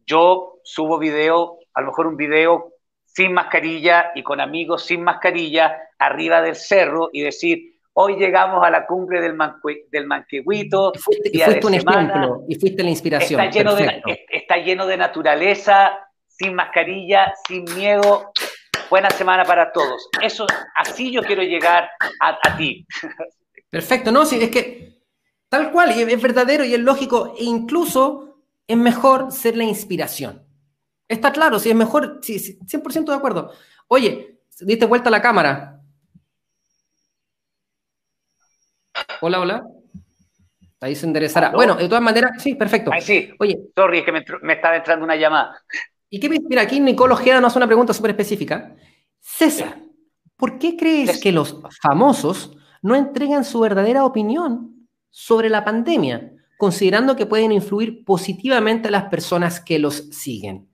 yo subo video, a lo mejor un video sin mascarilla y con amigos sin mascarilla arriba del cerro y decir, hoy llegamos a la cumbre del, del Manquehuito. Y fuiste, un ejemplo, y fuiste la inspiración. Está lleno, de, está lleno de naturaleza, sin mascarilla, sin miedo. Buena semana para todos. Eso, así yo quiero llegar a, a ti. Perfecto, no, sí, es que tal cual, y es verdadero y es lógico, e incluso es mejor ser la inspiración. Está claro, si es mejor, sí, 100% de acuerdo. Oye, diste vuelta a la cámara. Hola, hola. Ahí se enderezará. Bueno, de todas maneras, sí, perfecto. Ahí sí. Oye. Sorry, es que me, estaba entrando una llamada. ¿Y qué Mira, aquí Nicolo Ojeda nos hace una pregunta súper específica. César, ¿por qué crees que los famosos no entregan su verdadera opinión sobre la pandemia? considerando que pueden influir positivamente a las personas que los siguen?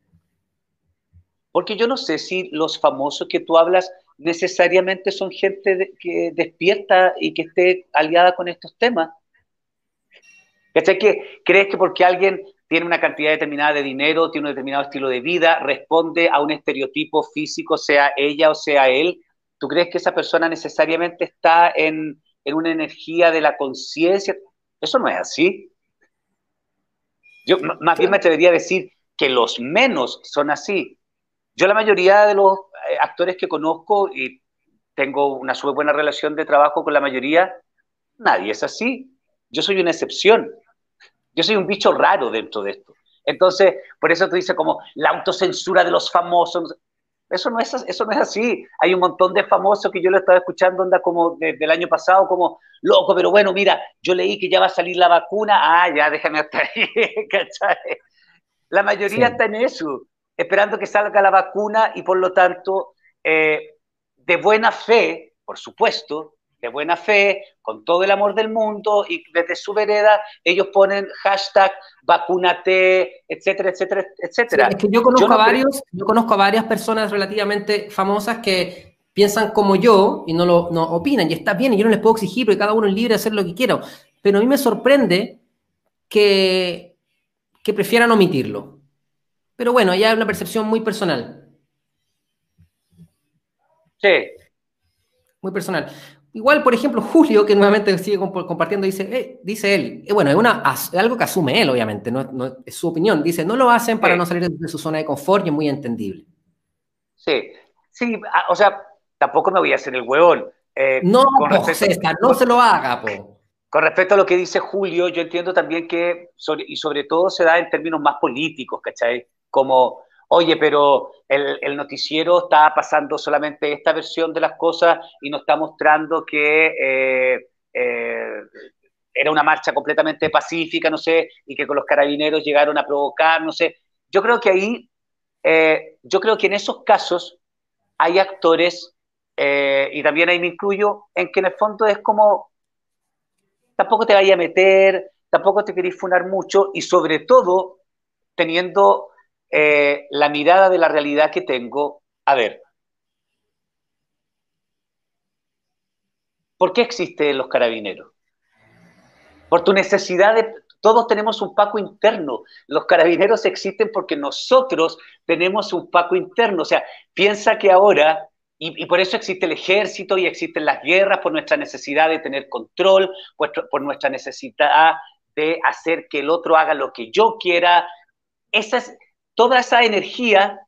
Porque yo no sé si los famosos que tú hablas necesariamente son gente que despierta y que esté aliada con estos temas. que ¿Crees que porque alguien tiene una cantidad determinada de dinero, tiene un determinado estilo de vida, responde a un estereotipo físico, sea ella o sea él, ¿tú crees que esa persona necesariamente está en, en una energía de la conciencia? Eso no es así. Yo más bien me atrevería a decir que los menos son así. Yo la mayoría de los actores que conozco y tengo una súper buena relación de trabajo con la mayoría, nadie es así. Yo soy una excepción. Yo soy un bicho raro dentro de esto. Entonces, por eso tú dices como la autocensura de los famosos. Eso no, es, eso no es así. Hay un montón de famosos que yo lo estaba escuchando anda como desde el año pasado, como loco, pero bueno, mira, yo leí que ya va a salir la vacuna. Ah, ya, déjame hasta ahí, ¿cachai? La mayoría está en eso, esperando que salga la vacuna y por lo tanto, eh, de buena fe, por supuesto, de buena fe, con todo el amor del mundo y desde su vereda ellos ponen hashtag vacunate, etcétera, etcétera, etcétera. es que yo conozco a varios, yo conozco a varias personas relativamente famosas que piensan como yo y no lo no opinan y está bien y yo no les puedo exigir porque cada uno es libre de hacer lo que quiera, pero a mí me sorprende que, que prefieran omitirlo. Pero bueno, ya es una percepción muy personal. Sí. Muy personal. Igual, por ejemplo, Julio, que nuevamente sigue compartiendo, dice, eh, dice él, eh, bueno, es una, algo que asume él, obviamente, no, es su opinión, dice, no lo hacen para no salir de su zona de confort y es muy entendible. Sí, sí, ah, o sea, tampoco me voy a hacer el huevón. Eh, no, no se lo haga, po. Con respecto a lo que dice Julio, yo entiendo también que, y sobre todo se da en términos más políticos, ¿cachai? Como oye, pero el, noticiero está pasando solamente esta versión de las cosas y nos está mostrando que eh, eh, era una marcha completamente pacífica, no sé, y que con los carabineros llegaron a provocar, no sé. Yo creo que ahí, eh, yo creo que en esos casos hay actores y también ahí me incluyo, en que en el fondo es como, tampoco te vaya a meter, tampoco te querés funar mucho, y sobre todo teniendo eh, la mirada de la realidad que tengo, a ver, ¿por qué existen los carabineros? Por tu necesidad de... Todos tenemos un Paco interno. Los carabineros existen porque nosotros tenemos un Paco interno. O sea, piensa que ahora, y, por eso existe el ejército y existen las guerras, por nuestra necesidad de tener control, por, nuestra necesidad de hacer que el otro haga lo que yo quiera. Esa es, toda esa energía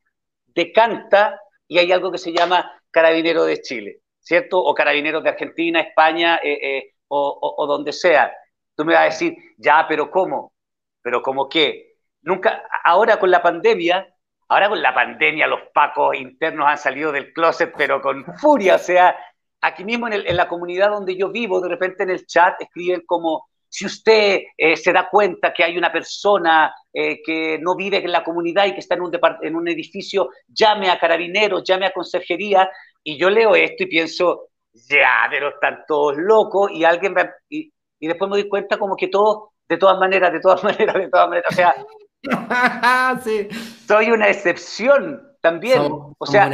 decanta y hay algo que se llama carabinero de Chile, ¿cierto? O carabineros de Argentina, España eh, eh, o, donde sea. Tú me vas a decir, ya, pero ¿cómo? ¿Pero cómo qué? Nunca, ahora con la pandemia, ahora con la pandemia los pacos internos han salido del closet, pero con furia. O sea, aquí mismo en, en la comunidad donde yo vivo, de repente en el chat escriben como, si usted eh, se da cuenta que hay una persona eh, que no vive en la comunidad y que está en un, en un edificio, llame a carabineros, llame a consejería. Y yo leo esto y pienso, ya, pero están todos locos. Y alguien y, después me doy cuenta como que todos, de todas maneras, de todas maneras, de todas maneras. O sea, soy una excepción también. o sea,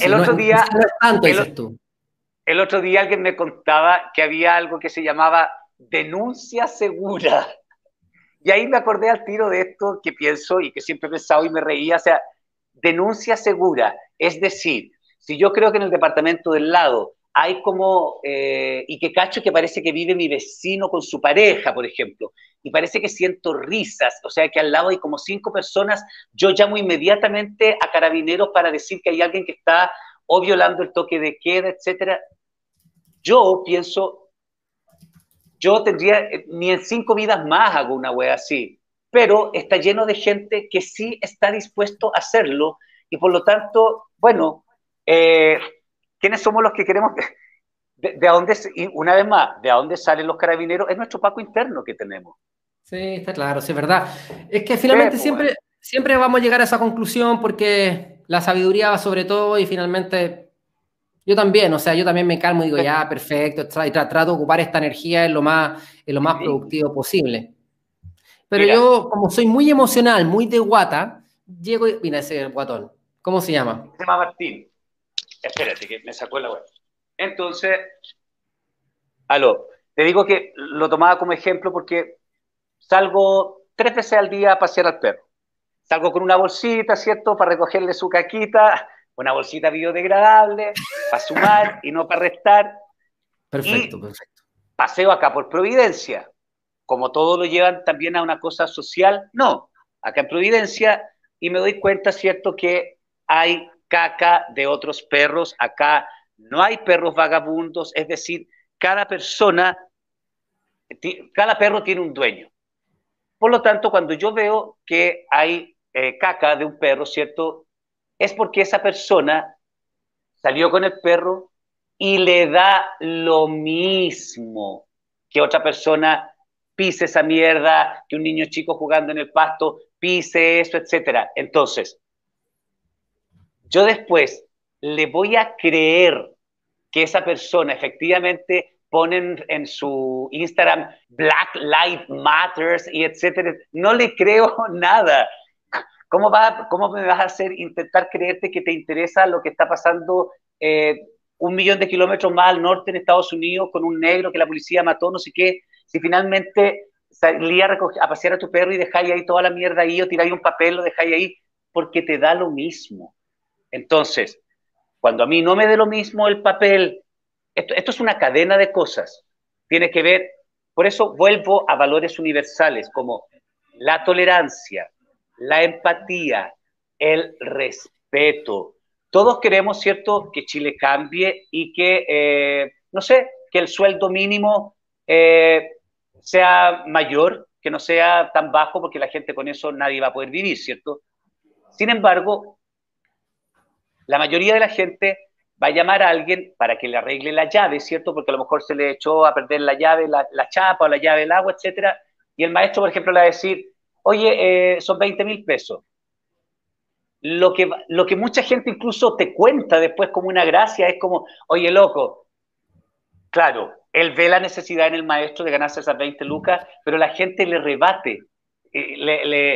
el otro día. el otro día alguien me contaba que había algo que se llamaba denuncia segura. Y ahí me acordé al tiro de esto que pienso y que siempre he pensado y me reía, o sea, denuncia segura. Es decir, si yo creo que en el departamento del lado hay como, eh, y que cacho que parece que vive mi vecino con su pareja, por ejemplo, y parece que siento risas, o sea que al lado hay como cinco personas, yo llamo inmediatamente a carabineros para decir que hay alguien que está o violando el toque de queda, etcétera. Yo pienso, yo tendría, eh, ni en cinco vidas más hago una wea así, pero está lleno de gente que sí está dispuesto a hacerlo y por lo tanto, bueno, eh, ¿quiénes somos los que queremos? De, de, dónde, y una vez más, de dónde salen los carabineros, es nuestro paco interno que tenemos. Sí, está claro, sí, es verdad. Es que finalmente pues, siempre, siempre vamos a llegar a esa conclusión porque la sabiduría va sobre todo y finalmente yo también, o sea, yo también me calmo y digo, ya, perfecto, y trato de ocupar esta energía en lo más, en lo más productivo posible. Pero yo, como soy muy emocional, muy de guata, llego y. Mira ese guatón. ¿Cómo se llama? Se llama Martín. Espérate, que me sacó la web. Entonces, aló, te digo que lo tomaba como ejemplo porque salgo tres veces al día a pasear al perro. Salgo con una bolsita, ¿cierto? Para recogerle su caquita una bolsita biodegradable para sumar y no para restar. Perfecto, perfecto. Paseo acá por Providencia. Como todo lo llevan también a una cosa social, no. Acá en Providencia, y me doy cuenta, ¿cierto?, que hay caca de otros perros. Acá no hay perros vagabundos, es decir, cada persona, cada perro tiene un dueño. Por lo tanto, cuando yo veo que hay eh, caca de un perro, ¿cierto? Es porque esa persona salió con el perro y le da lo mismo que otra persona pise esa mierda, que un niño chico jugando en el pasto pise eso, etc. Entonces, yo después le voy a creer que esa persona efectivamente pone en, su Instagram Black Lives Matters y etcétera. No le creo nada. ¿Cómo, va, ¿Cómo me vas a hacer intentar creerte que te interesa lo que está pasando eh, un millón de kilómetros más al norte en Estados Unidos con un negro que la policía mató, no sé qué? Si finalmente salía a, pasear a tu perro y dejáis ahí toda la mierda ahí o tiráis un papel, lo dejáis ahí, porque te da lo mismo. Entonces, cuando a mí no me dé lo mismo el papel, esto, esto es una cadena de cosas. Tiene que ver, por eso vuelvo a valores universales como la tolerancia, la empatía, el respeto. Todos queremos, ¿cierto?, que Chile cambie y que, eh, no sé, que el sueldo mínimo eh, sea mayor, que no sea tan bajo, porque la gente con eso nadie va a poder vivir, ¿cierto? Sin embargo, la mayoría de la gente va a llamar a alguien para que le arregle la llave, ¿cierto? Porque a lo mejor se le echó a perder la llave, la, chapa o la llave del agua, etcétera. Y el maestro, por ejemplo, le va a decir, oye, eh, son 20 mil pesos. lo que, lo que mucha gente incluso te cuenta después como una gracia es como, oye, loco, claro, él ve la necesidad en el maestro de ganarse esas 20 lucas, pero la gente le rebate, eh,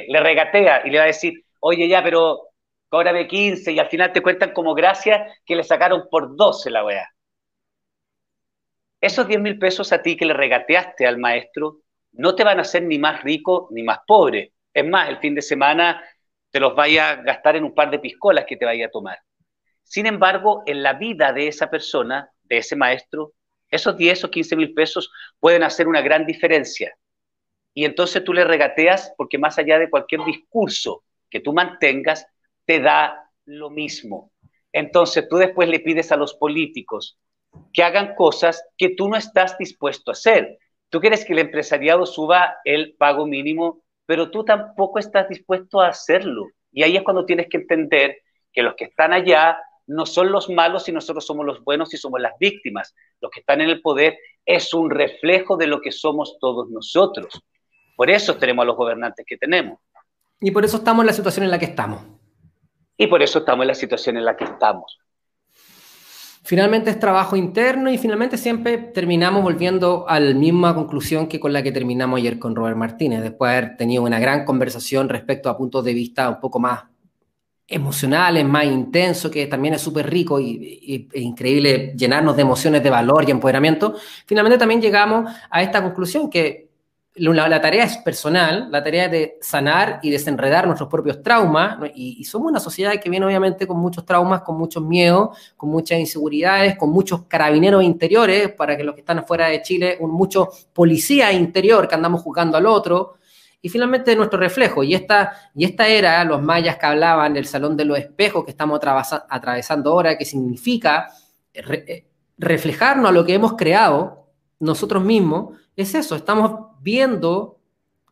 le, regatea y le va a decir, oye, ya, pero cóbrame 15 y al final te cuentan como gracia que le sacaron por 12 la weá. Esos 10 mil pesos a ti que le regateaste al maestro no te van a hacer ni más rico ni más pobre. Es más, el fin de semana te los vaya a gastar en un par de piscolas que te vaya a tomar. Sin embargo, en la vida de esa persona, de ese maestro, esos 10 o 15 mil pesos pueden hacer una gran diferencia. Y entonces tú le regateas porque más allá de cualquier discurso que tú mantengas, te da lo mismo. Entonces tú después le pides a los políticos que hagan cosas que tú no estás dispuesto a hacer. Tú quieres que el empresariado suba el pago mínimo, pero tú tampoco estás dispuesto a hacerlo. Y ahí es cuando tienes que entender que los que están allá no son los malos y nosotros somos los buenos y somos las víctimas. Los que están en el poder es un reflejo de lo que somos todos nosotros. Por eso tenemos a los gobernantes que tenemos. Y por eso estamos en la situación en la que estamos. Y por eso estamos en la situación en la que estamos. Finalmente es trabajo interno y finalmente siempre terminamos volviendo a la misma conclusión que con la que terminamos ayer con Robert Martínez, después de haber tenido una gran conversación respecto a puntos de vista un poco más emocionales, más intensos, que también es súper rico y, e increíble llenarnos de emociones de valor y empoderamiento, finalmente también llegamos a esta conclusión que la, tarea es personal, la tarea de sanar y desenredar nuestros propios traumas, y, somos una sociedad que viene obviamente con muchos traumas, con muchos miedos, con muchas inseguridades, con muchos carabineros interiores, para que los que están afuera de Chile, un mucho policía interior que andamos jugando al otro, y finalmente nuestro reflejo. Y esta, y esta era, los mayas que hablaban del salón de los espejos que estamos atravesando ahora, que significa eh, reflejarnos a lo que hemos creado nosotros mismos, es eso, estamos viendo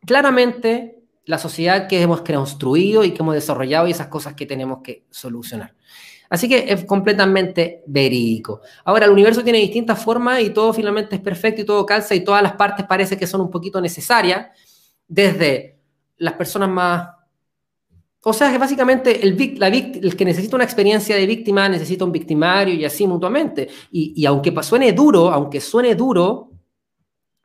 claramente la sociedad que hemos construido y que hemos desarrollado y esas cosas que tenemos que solucionar. Así que es completamente verídico. Ahora, el universo tiene distintas formas y todo finalmente es perfecto y todo calza y todas las partes parece que son un poquito necesarias, desde las personas más... O sea, que básicamente el, el que necesita una experiencia de víctima necesita un victimario y así mutuamente. Y, y aunque suene duro, aunque suene duro,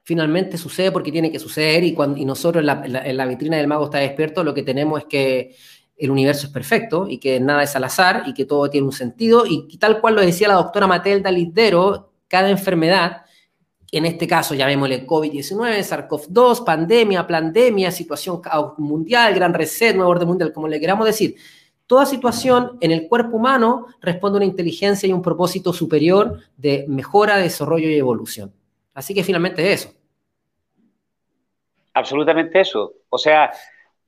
finalmente sucede porque tiene que suceder y, cuando, nosotros en la, vitrina del mago está despierto lo que tenemos es que el universo es perfecto y que nada es al azar y que todo tiene un sentido y, tal cual lo decía la doctora Matelda Lidero, cada enfermedad, en este caso llamémosle COVID-19, SARS-CoV-2, pandemia, pandemia, situación mundial, gran reset, nuevo orden mundial, como le queramos decir, toda situación en el cuerpo humano responde a una inteligencia y un propósito superior de mejora, desarrollo y evolución. Así que finalmente eso. Absolutamente eso. O sea,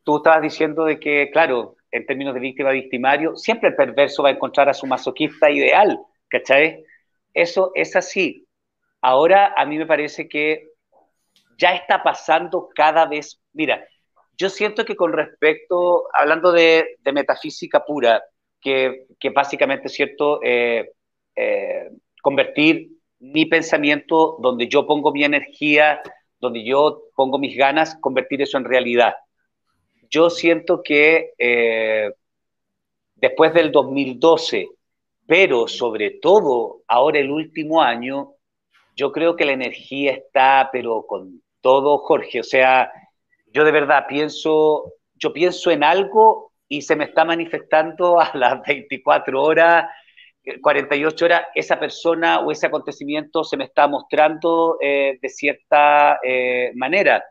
tú estabas diciendo de que, claro, en términos de víctima-victimario, siempre el perverso va a encontrar a su masoquista ideal, ¿cachai? Eso es así. Ahora a mí me parece que ya está pasando cada vez, mira, yo siento que con respecto, hablando de, metafísica pura, que, básicamente es cierto, eh, eh, convertir mi pensamiento, donde yo pongo mi energía, donde yo pongo mis ganas, convertir eso en realidad. Yo siento que eh, después del 2012, pero sobre todo ahora el último año, yo creo que la energía está, pero con todo, Jorge. O sea, yo de verdad pienso, yo pienso en algo y se me está manifestando a las 24 horas, 48 horas, esa persona o ese acontecimiento se me está mostrando eh, de cierta eh, manera.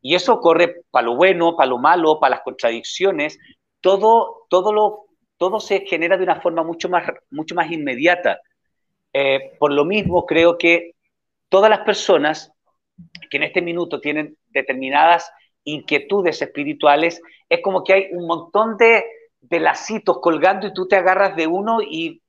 Y eso ocurre para lo bueno, para lo malo, para las contradicciones. Todo, todo, lo, todo se genera de una forma mucho más, mucho más inmediata. Eh, por lo mismo, creo que todas las personas que en este minuto tienen determinadas inquietudes espirituales, es como que hay un montón de, de lacitos colgando y tú te agarras de uno y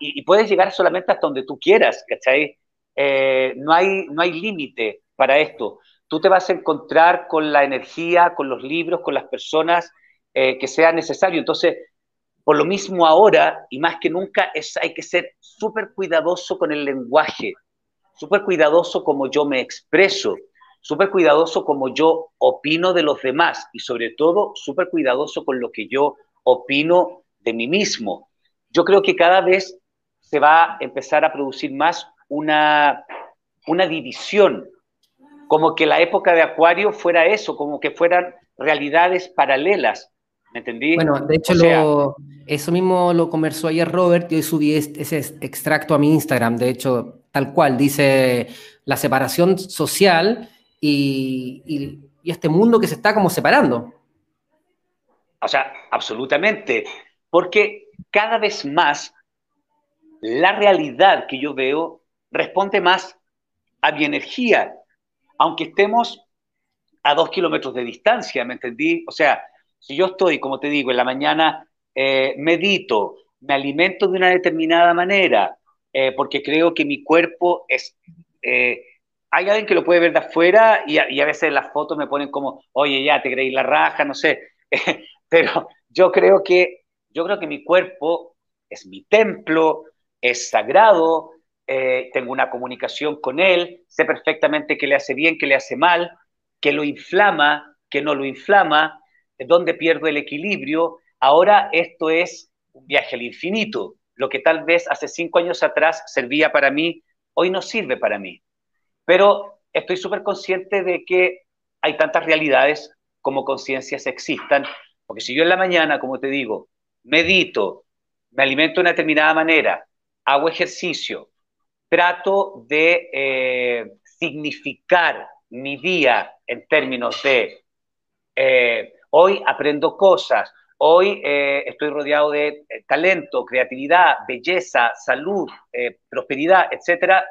y, puedes llegar solamente hasta donde tú quieras, ¿cachai? Eh, no hay, no hay límite para esto. Tú te vas a encontrar con la energía, con los libros, con las personas eh, que sea necesario. Entonces, por lo mismo ahora, y más que nunca, es, hay que ser súper cuidadoso con el lenguaje, súper cuidadoso como yo me expreso, súper cuidadoso como yo opino de los demás y sobre todo súper cuidadoso con lo que yo opino de mí mismo. Yo creo que cada vez se va a empezar a producir más una, una división, como que la época de Acuario fuera eso, como que fueran realidades paralelas. ¿Me entendí? Bueno, de hecho, eso mismo lo conversó ayer Robert, yo subí ese extracto a mi Instagram, de hecho, tal cual, dice la separación social y, y este mundo que se está como separando. O sea, absolutamente, porque cada vez más la realidad que yo veo responde más a mi energía, aunque estemos a dos kilómetros de distancia, ¿me entendí? O sea, si yo estoy, como te digo, en la mañana eh, medito, me alimento de una determinada manera, eh, porque creo que mi cuerpo es... Eh, hay alguien que lo puede ver de afuera y a, veces las fotos me ponen como, oye, ya te creí la raja, no sé, pero yo creo que, yo creo que mi cuerpo es mi templo, es sagrado, tengo una comunicación con él, sé perfectamente qué le hace bien, qué le hace mal, qué lo inflama, qué no lo inflama, dónde pierdo el equilibrio. Ahora esto es un viaje al infinito. Lo que tal vez hace cinco años atrás servía para mí, hoy no sirve para mí. Pero estoy súper consciente de que hay tantas realidades como conciencias existan, porque si yo en la mañana, como te digo, medito, me alimento de una determinada manera, hago ejercicio, trato de eh, significar mi día en términos de eh, Hoy aprendo cosas, hoy eh, estoy rodeado de eh, talento, creatividad, belleza, salud, eh, prosperidad, etc.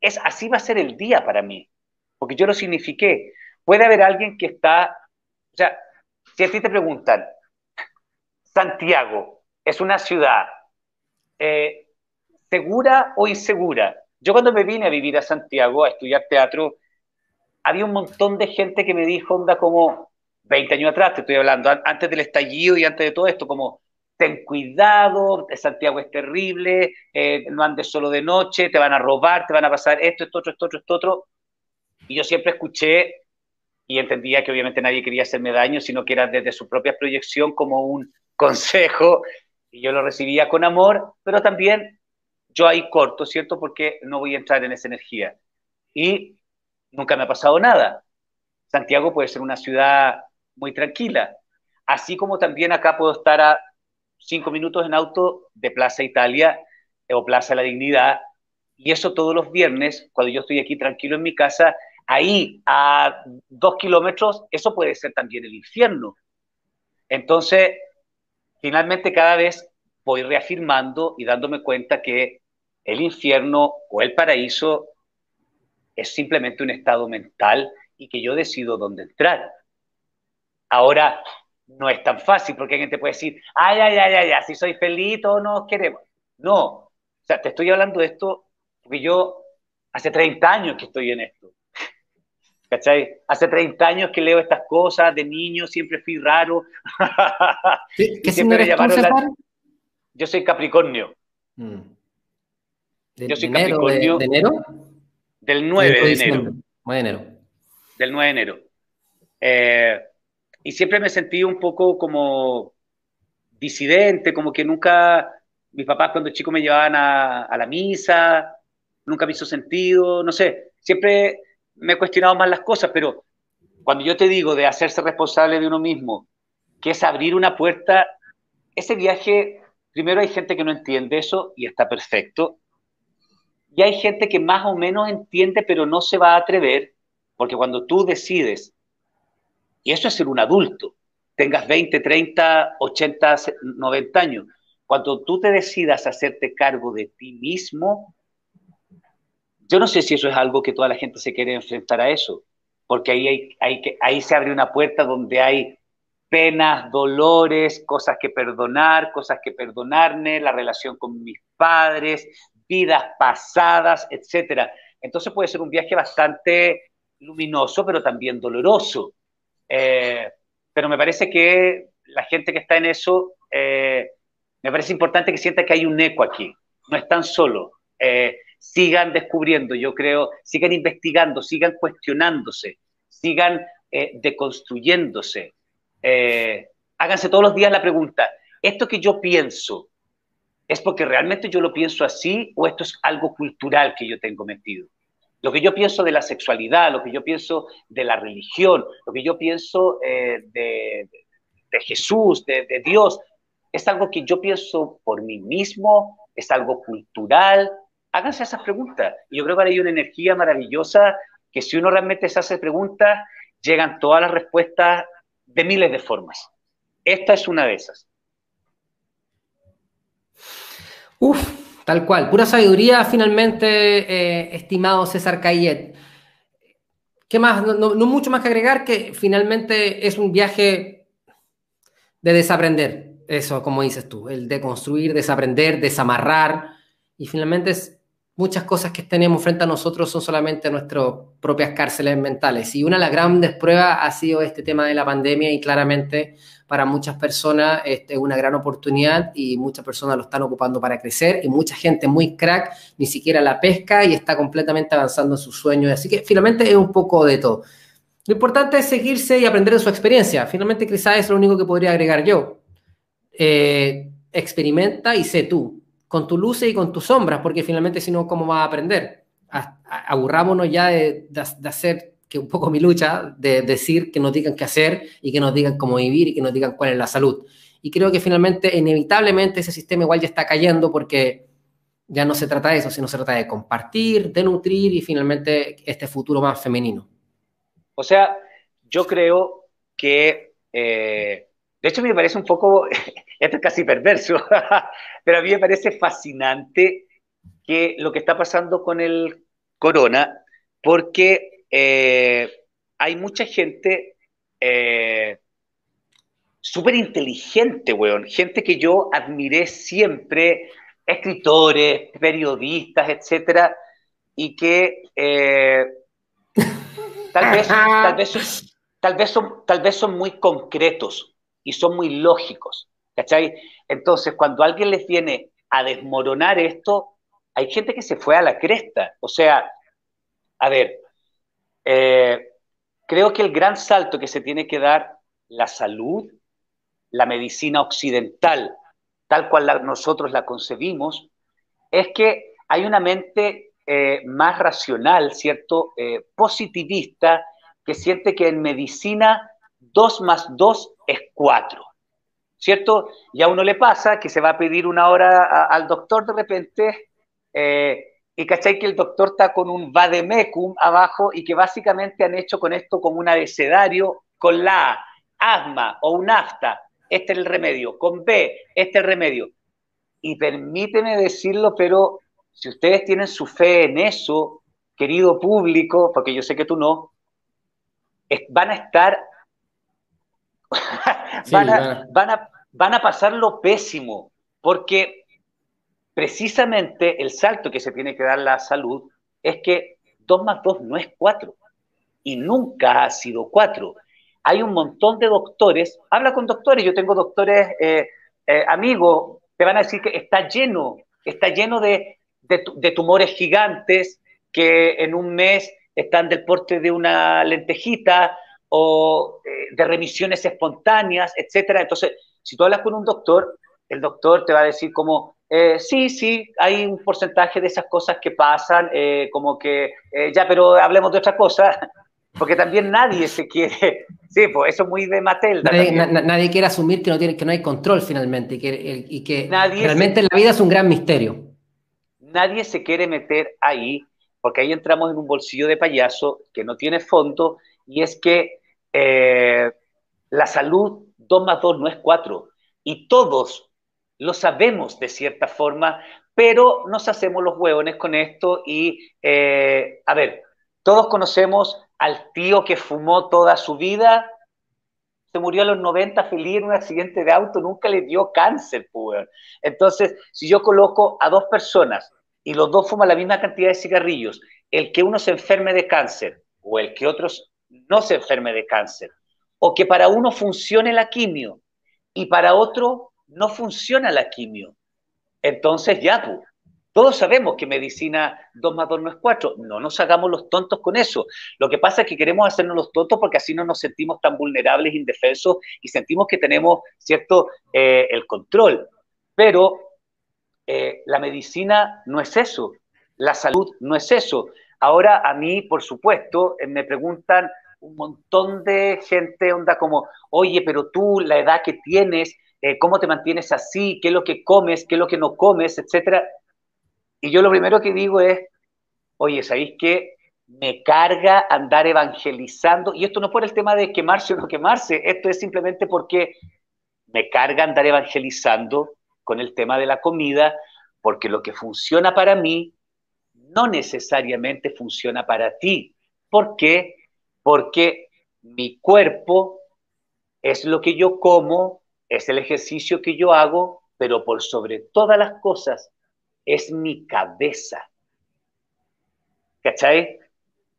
Es, así va a ser el día para mí, porque yo lo signifiqué. Puede haber alguien que está, o sea, si a ti te preguntan, Santiago es una ciudad segura o insegura. Yo cuando me vine a vivir a Santiago a estudiar teatro, había un montón de gente que me dijo, onda, como, 20 años atrás, te estoy hablando, antes del estallido y antes de todo esto, como ten cuidado, Santiago es terrible, eh, no andes solo de noche, te van a robar, te van a pasar esto, esto, otro, esto, otro, esto, otro. Y yo siempre escuché y entendía que obviamente nadie quería hacerme daño, sino que era desde su propia proyección como un consejo, y yo lo recibía con amor, pero también yo ahí corto, ¿cierto? Porque no voy a entrar en esa energía. Y nunca me ha pasado nada. Santiago puede ser una ciudad muy tranquila. Así como también acá puedo estar a cinco minutos en auto de Plaza Italia o Plaza La Dignidad, y eso todos los viernes, cuando yo estoy aquí tranquilo en mi casa, ahí a dos kilómetros, eso puede ser también el infierno. Entonces, finalmente cada vez voy reafirmando y dándome cuenta que el infierno o el paraíso es simplemente un estado mental y que yo decido dónde entrar. Ahora no es tan fácil porque alguien te puede decir, ay, ay, ay, ay, si soy feliz, todos nos queremos. No, o sea, te estoy hablando de esto porque yo hace 30 años que estoy en esto. ¿Cachai? Hace 30 años que leo estas cosas, de niño siempre fui raro. ¿Qué, siempre tú, Yo soy Capricornio. Mm. Yo soy Capricornio. De, enero? Del 9 de enero. 9 de enero. Del 9 de enero. Eh, y siempre me sentí un poco como disidente, como que nunca, mis papás cuando chico me llevaban a, la misa, nunca me hizo sentido, no sé, siempre me he cuestionado más las cosas, pero cuando yo te digo de hacerse responsable de uno mismo, que es abrir una puerta, ese viaje, primero hay gente que no entiende eso y está perfecto, y hay gente que más o menos entiende, pero no se va a atrever, porque cuando tú decides y eso es ser un adulto, tengas 20, 30, 80, 90 años. Cuando tú te decidas hacerte cargo de ti mismo, yo no sé si eso es algo que toda la gente se quiere enfrentar a eso, porque ahí, hay, ahí se abre una puerta donde hay penas, dolores, cosas que perdonar, cosas que perdonarme, la relación con mis padres, vidas pasadas, etc. Entonces puede ser un viaje bastante luminoso, pero también doloroso. Eh, pero me parece que la gente que está en eso, eh, me parece importante que sienta que hay un eco aquí, no están solos. Eh, sigan descubriendo, yo creo, sigan investigando, sigan cuestionándose, sigan deconstruyéndose. Háganse todos los días la pregunta, ¿esto que yo pienso es porque realmente yo lo pienso así o esto es algo cultural que yo tengo metido? Lo que yo pienso de la sexualidad, lo que yo pienso de la religión, lo que yo pienso eh, de, Jesús, de, Dios, ¿es algo que yo pienso por mí mismo? ¿Es algo cultural? Háganse esas preguntas. Y yo creo que hay una energía maravillosa que si uno realmente se hace preguntas, llegan todas las respuestas de miles de formas. Esta es una de esas. Uf, Tal cual, pura sabiduría finalmente, eh, estimado César Cayet. ¿Qué más? No, mucho más que agregar que finalmente es un viaje de desaprender, eso como dices tú, el de construir, desaprender, desamarrar, y finalmente es muchas cosas que tenemos frente a nosotros son solamente nuestras propias cárceles mentales. Y una de las grandes pruebas ha sido este tema de la pandemia y claramente para muchas personas este, es una gran oportunidad y muchas personas lo están ocupando para crecer y mucha gente muy crack ni siquiera la pesca y está completamente avanzando en sus sueños. Así que finalmente es un poco de todo. Lo importante es seguirse y aprender de su experiencia. Finalmente quizás es lo único que podría agregar yo. Eh, experimenta y sé tú con tu luces y con tus sombras, porque finalmente si no, ¿cómo vas a aprender? Aburrámonos ya de, hacer, que un poco mi lucha, de decir que nos digan qué hacer y que nos digan cómo vivir y que nos digan cuál es la salud. Y creo que finalmente, inevitablemente, ese sistema igual ya está cayendo porque ya no se trata de eso, sino se trata de compartir, de nutrir y finalmente este futuro más femenino. O sea, yo creo que, eh, de hecho me parece un poco esto es casi perverso, pero a mí me parece fascinante que lo que está pasando con el corona, porque eh, hay mucha gente eh, súper inteligente, weón, gente que yo admiré siempre, escritores, periodistas, etcétera, y que eh, tal, vez, tal, vez, tal, vez son, tal vez son muy concretos y son muy lógicos. ¿Cachai? Entonces, cuando alguien les viene a desmoronar esto, hay gente que se fue a la cresta. O sea, a ver, eh, creo que el gran salto que se tiene que dar la salud, la medicina occidental, tal cual nosotros la concebimos, es que hay una mente eh, más racional, ¿cierto? Eh, positivista, que siente que en medicina 2 más 2 es 4. ¿cierto? Y a uno le pasa que se va a pedir una hora al doctor de repente y cachai que el doctor está con un vademecum abajo y que básicamente han hecho con esto como un abecedario con la A, asma o un afta, este es el remedio, con B, este es el remedio. Y permíteme decirlo, pero si ustedes tienen su fe en eso, querido público, porque yo sé que tú no, van a estar van, a, van, a, van, a, pasarlo pésimo, porque precisamente el salto que se tiene que dar la salud es que 2 más 2 no es 4 y nunca ha sido 4. Hay un montón de doctores, habla con doctores, yo tengo doctores eh, eh, amigos, te van a decir que está lleno, está lleno de, tumores gigantes que en un mes están del porte de una lentejita, o eh, de remisiones espontáneas, etcétera. Entonces, si tú hablas con un doctor, el doctor te va a decir como, eh, sí, sí, hay un porcentaje de esas cosas que pasan, eh, como que, ya, pero hablemos de otra cosa, porque también nadie se quiere, sí, pues eso es muy de Mattel. Nadie, quiere asumir que no, tiene, que no hay control finalmente y que, realmente la vida es un gran misterio. Nadie se quiere meter ahí, porque ahí entramos en un bolsillo de payaso que no tiene fondo, y es que eh, la salud 2 más 2 no es 4. Y todos lo sabemos de cierta forma, pero nos hacemos los huevones con esto y, eh, a ver, todos conocemos al tío que fumó toda su vida, se murió a los 90 feliz en un accidente de auto, nunca le dio cáncer, pues. Entonces, si yo coloco a dos personas y los dos fuman la misma cantidad de cigarrillos, el que uno se enferme de cáncer o el que otros no se enferme de cáncer. O que para uno funcione la quimio y para otro no funciona la quimio. Entonces ya, tú, Todos sabemos que medicina 2 más 2 no es 4. No nos hagamos los tontos con eso. Lo que pasa es que queremos hacernos los tontos porque así no nos sentimos tan vulnerables, indefensos y sentimos que tenemos, ¿cierto?, eh, el control. Pero eh, la medicina no es eso. La salud no es eso. Ahora a mí, por supuesto, eh, me preguntan un montón de gente, onda como, oye, pero tú, la edad que tienes, cómo te mantienes así, qué es lo que comes, qué es lo que no comes, etcétera. Y yo lo primero que digo es, oye, ¿sabéis qué? Me carga andar evangelizando, y esto no por el tema de quemarse o no quemarse, esto es simplemente porque me carga andar evangelizando con el tema de la comida, porque lo que funciona para mí no necesariamente funciona para ti. ¿Por qué? Porque mi cuerpo es lo que yo como, es el ejercicio que yo hago, pero por sobre todas las cosas es mi cabeza. ¿Cachai?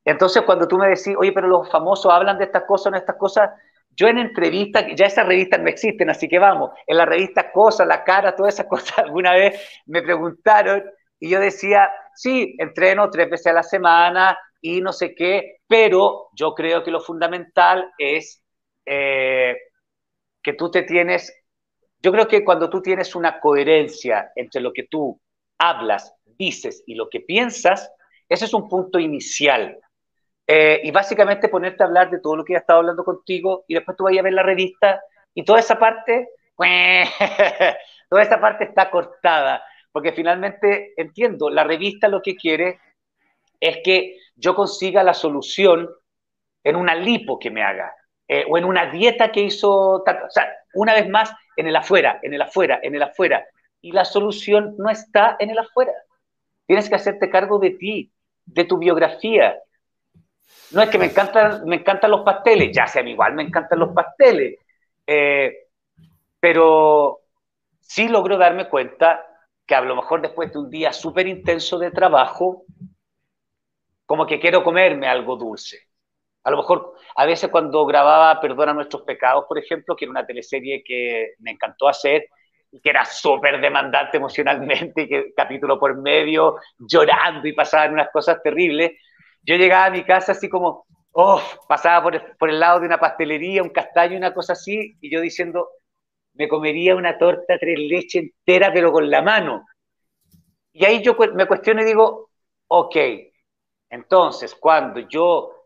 Entonces, cuando tú me decís, oye, pero los famosos hablan de estas cosas, no estas cosas, yo en entrevistas, ya esas revistas no existen, así que vamos, en la revista Cosas, La Cara, todas esas cosas, alguna vez me preguntaron y yo decía, sí, entreno tres veces a la semana y no sé qué, pero yo creo que lo fundamental es eh, que tú te tienes, yo creo que cuando tú tienes una coherencia entre lo que tú hablas, dices y lo que piensas, ese es un punto inicial. Eh, y básicamente ponerte a hablar de todo lo que he estado hablando contigo y después tú vayas a ver la revista y toda esa parte, toda esa parte está cortada, porque finalmente entiendo, la revista lo que quiere es que yo consiga la solución en una lipo que me haga, eh, o en una dieta que hizo, o sea, una vez más, en el afuera, en el afuera, en el afuera y la solución no está en el afuera. Tienes que hacerte cargo de ti, de tu biografía. No es que me encantan, me encantan los pasteles, ya sea igual me encantan los pasteles, eh, pero sí logro darme cuenta que a lo mejor después de un día súper intenso de trabajo, como que quiero comerme algo dulce. A lo mejor, a veces cuando grababa Perdona nuestros pecados, por ejemplo, que era una teleserie que me encantó hacer, que era súper demandante emocionalmente, que capítulo por medio, llorando y pasaban unas cosas terribles. Yo llegaba a mi casa así como, oh, pasaba por, por el lado de una pastelería, un castaño, una cosa así, y yo diciendo, me comería una torta tres leche entera, pero con la mano. Y ahí yo me cuestiono y digo, ok, entonces cuando yo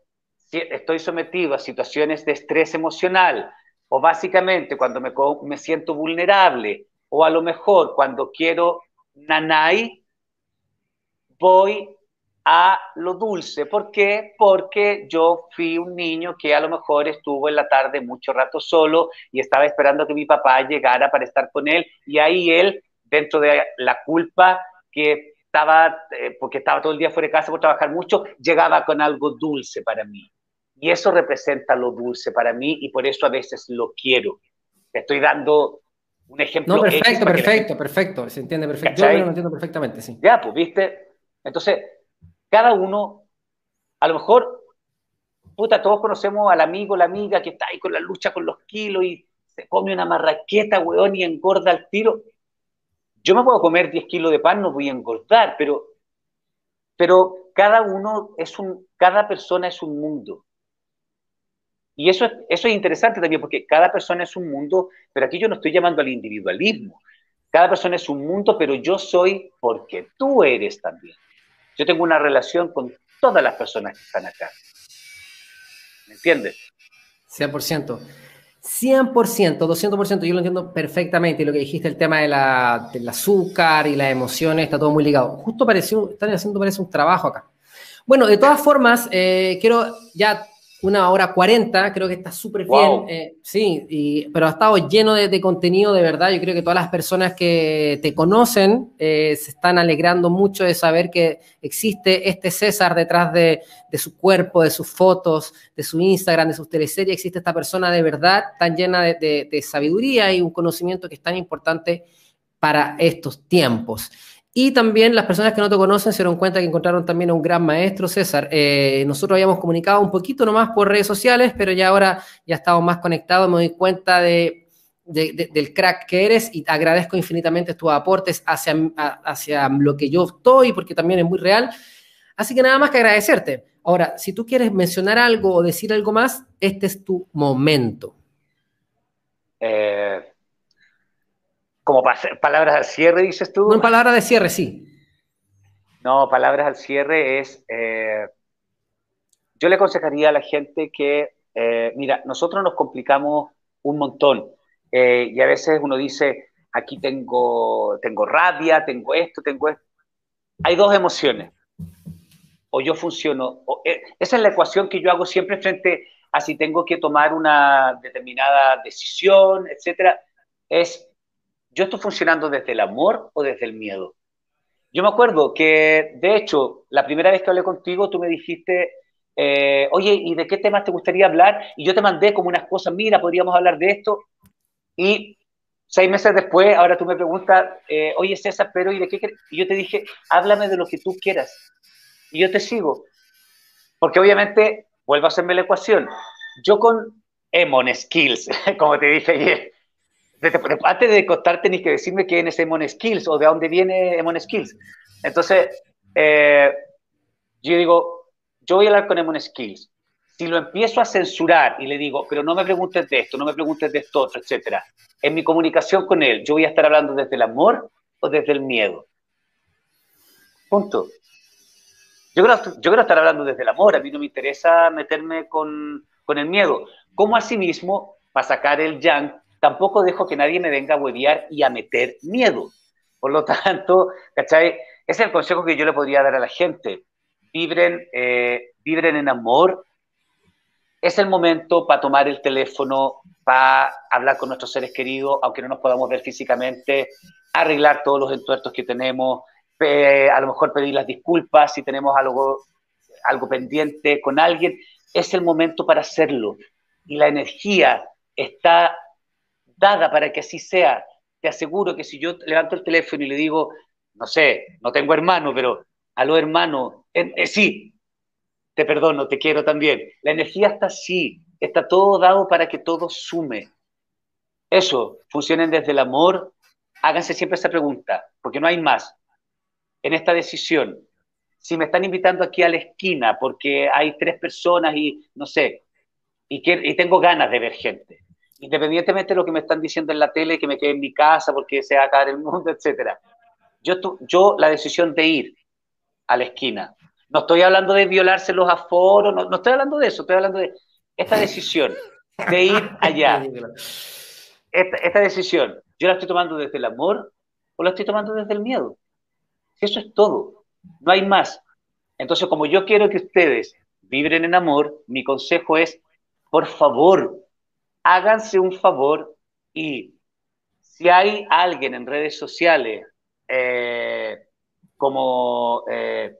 estoy sometido a situaciones de estrés emocional, o básicamente cuando me, me siento vulnerable, o a lo mejor cuando quiero nanay, voy a lo dulce. ¿Por qué? Porque yo fui un niño que a lo mejor estuvo en la tarde mucho rato solo y estaba esperando que mi papá llegara para estar con él y ahí él, dentro de la culpa que estaba, eh, porque estaba todo el día fuera de casa por trabajar mucho, llegaba con algo dulce para mí. Y eso representa lo dulce para mí y por eso a veces lo quiero. Te estoy dando un ejemplo. No, perfecto, perfecto, perfecto, se entiende perfecto. Yo lo entiendo perfectamente, sí. Ya, pues, viste. Entonces, cada uno, a lo mejor, puta, todos conocemos al amigo, la amiga que está ahí con la lucha con los kilos y se come una marraqueta, weón, y engorda al tiro. Yo me puedo comer 10 kilos de pan, no voy a engordar, pero, pero cada uno es un, cada persona es un mundo. Y eso, eso es interesante también porque cada persona es un mundo, pero aquí yo no estoy llamando al individualismo. Cada persona es un mundo, pero yo soy porque tú eres también. Yo tengo una relación con todas las personas que están acá. ¿Me entiendes? 100%. 100%, 200%, yo lo entiendo perfectamente. Lo que dijiste, el tema de la, del azúcar y las emociones, está todo muy ligado. Justo pareció, están haciendo, parece un trabajo acá. Bueno, de todas formas, eh, quiero ya una hora cuarenta, creo que está súper bien. Eh, sí, pero ha estado lleno de, contenido de verdad. Yo creo que todas las personas que te conocen eh, se están alegrando mucho de saber que existe este César detrás de, su cuerpo, de sus fotos, de su Instagram, de sus teleseries. Existe esta persona de verdad tan llena de sabiduría y un conocimiento que es tan importante para estos tiempos. Y también las personas que no te conocen se dieron cuenta que encontraron también a un gran maestro, César. Eh, nosotros habíamos comunicado un poquito nomás por redes sociales, pero ya ahora ya estamos más conectados. Me doy cuenta de del crack que eres y agradezco infinitamente tus aportes hacia, hacia lo que yo estoy, porque también es muy real. Así que nada más que agradecerte. Ahora, si tú quieres mencionar algo o decir algo más, este es tu momento. Eh, como palabras al cierre, dices tú. No, palabras de cierre, sí. No, palabras al cierre es, eh, yo le aconsejaría a la gente que, eh, mira, nosotros nos complicamos un montón eh, y a veces uno dice, aquí tengo, tengo rabia, tengo esto, tengo esto. Hay dos emociones. O yo funciono. esa es la ecuación que yo hago siempre frente a si tengo que tomar una determinada decisión, etcétera. Es, yo estoy funcionando desde el amor o desde el miedo. Yo me acuerdo que, de hecho, la primera vez que hablé contigo, tú me dijiste, eh, oye, ¿y de qué temas te gustaría hablar? Y yo te mandé como unas cosas, mira, podríamos hablar de esto. Y seis meses después, ahora tú me preguntas, eh, oye, César, pero ¿y de qué Y yo te dije, háblame de lo que tú quieras. Y yo te sigo. Porque obviamente, vuelvo a hacerme la ecuación. Yo con Emon Skills, como te dije ayer, antes de contarte tenéis que decirme quién es Emon Skills o de dónde viene Emon Skills. Entonces, eh, yo digo, yo voy a hablar con Emon Skills. Si lo empiezo a censurar y le digo, pero no me preguntes de esto, no me preguntes de esto otro, etcétera, en mi comunicación con él, yo voy a estar hablando desde el amor o desde el miedo. Punto. Yo quiero, yo quiero estar hablando desde el amor, a mí no me interesa meterme con, con el miedo. Como asimismo, para sacar el yang, tampoco dejo que nadie me venga a hueviar y a meter miedo. Por lo tanto, ¿cachai? Ese es el consejo que yo le podría dar a la gente. Vibren, eh, en amor. Es el momento para tomar el teléfono, para hablar con nuestros seres queridos, aunque no nos podamos ver físicamente, arreglar todos los entuertos que tenemos, a lo mejor pedir las disculpas si tenemos algo, algo pendiente con alguien. Es el momento para hacerlo. Y la energía está dada para que así sea. Te aseguro que si yo levanto el teléfono y le digo, no sé, no tengo hermano, pero a lo hermano, eh, sí, te perdono, te quiero también. La energía está así, está todo dado para que todo sume. Eso, funcionen desde el amor, háganse siempre esa pregunta, porque no hay más. En esta decisión, si me están invitando aquí a la esquina porque hay tres personas y no sé, y, y tengo ganas de ver gente, independientemente de lo que me están diciendo en la tele, que me quede en mi casa porque se va a caer el mundo, etcétera. Yo, la decisión de ir a la esquina, no estoy hablando de violarse los aforos, no, no estoy hablando de eso, estoy hablando de esta decisión de ir allá. Esta, esta decisión, ¿yo la estoy tomando desde el amor o la estoy tomando desde el miedo? Eso es todo, no hay más. Entonces, como yo quiero que ustedes vibren en amor, mi consejo es, por favor, háganse un favor y si hay alguien en redes sociales eh, como, eh,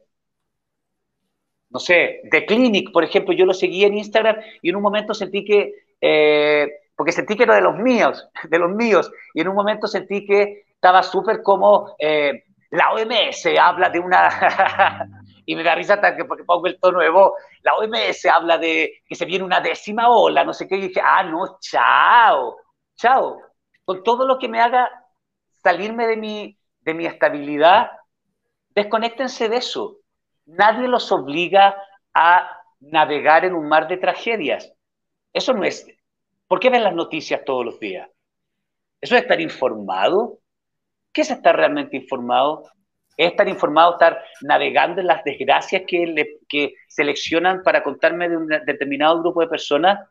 no sé, The Clinic, por ejemplo, yo lo seguí en Instagram y en un momento sentí que, eh, porque sentí que era de los míos, de los míos, y en un momento sentí que estaba súper como la OMS habla de una y me da risa que porque pongo el tono de voz. La OMS habla de que se viene una décima ola, no sé qué, y dije, ah, no, chao, chao. Con todo lo que me haga salirme de mi, de mi estabilidad, desconéctense de eso. Nadie los obliga a navegar en un mar de tragedias. Eso no es. ¿Por qué ven las noticias todos los días? ¿Eso es estar informado? ¿Qué es estar realmente informado? Es estar informado, estar navegando en las desgracias que, seleccionan para contarme de un determinado grupo de personas?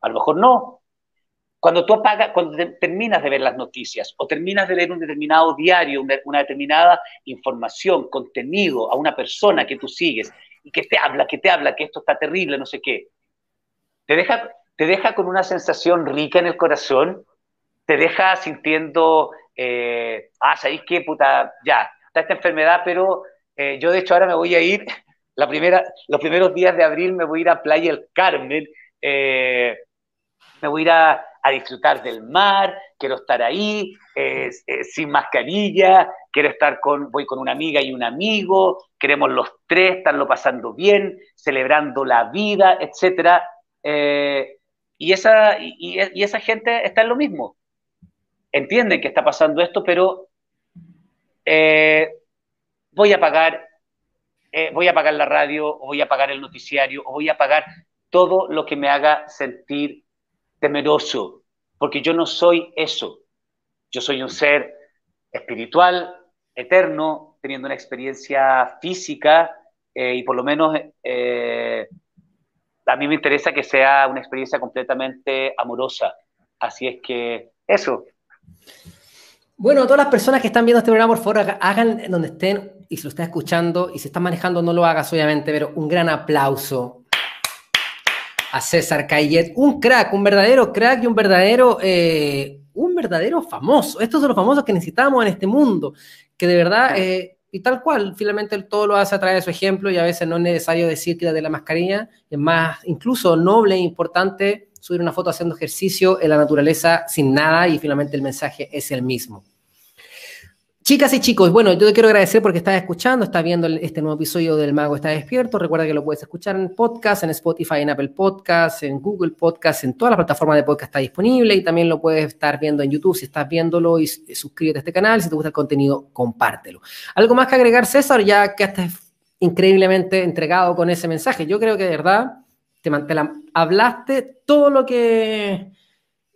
A lo mejor no. Cuando tú apagas, cuando terminas de ver las noticias o terminas de leer un determinado diario, una, determinada información, contenido a una persona que tú sigues y que te habla, que te habla, que esto está terrible, no sé qué, te deja, te deja con una sensación rica en el corazón, te deja sintiendo, eh, ah, ¿sabéis qué, puta? Ya, esta enfermedad, pero eh, yo de hecho ahora me voy a ir, la primera, los primeros días de abril me voy a ir a Playa El Carmen, eh, me voy a ir a, disfrutar del mar, quiero estar ahí, eh, sin mascarilla, quiero estar con, voy con una amiga y un amigo, queremos los tres estarlo pasando bien, celebrando la vida, etc. y, esa, y, esa gente está en lo mismo. Entienden que está pasando esto, pero eh, voy a pagar, eh, voy a pagar la radio, o voy a pagar el noticiario, o voy a pagar todo lo que me haga sentir temeroso, porque yo no soy eso. Yo soy un ser espiritual, eterno, teniendo una experiencia física eh, y por lo menos a mí me interesa que sea una experiencia completamente amorosa. Así es que eso. Bueno, todas las personas que están viendo este programa, por favor, hagan donde estén y si lo están escuchando y si están manejando, no lo hagas obviamente, pero un gran aplauso a César Cayet, un crack, un verdadero crack y un verdadero, eh, un verdadero famoso. Estos son los famosos que necesitamos en este mundo, que de verdad, eh, y tal cual, finalmente todo lo hace a través de su ejemplo y a veces no es necesario decir que de la mascarilla, es más, incluso noble e importante subir una foto haciendo ejercicio en la naturaleza sin nada y finalmente el mensaje es el mismo. Chicas y chicos, bueno, yo te quiero agradecer porque estás escuchando, estás viendo este nuevo episodio del Mago está despierto. Recuerda que lo puedes escuchar en podcast, en Spotify, en Apple Podcasts, en Google Podcasts, en todas las plataformas de podcast está disponible y también lo puedes estar viendo en YouTube si estás viéndolo y suscríbete a este canal. Si te gusta el contenido, compártelo. ¿Algo más que agregar, César? Ya que estás increíblemente entregado con ese mensaje. Yo creo que de verdad te, te hablaste todo lo que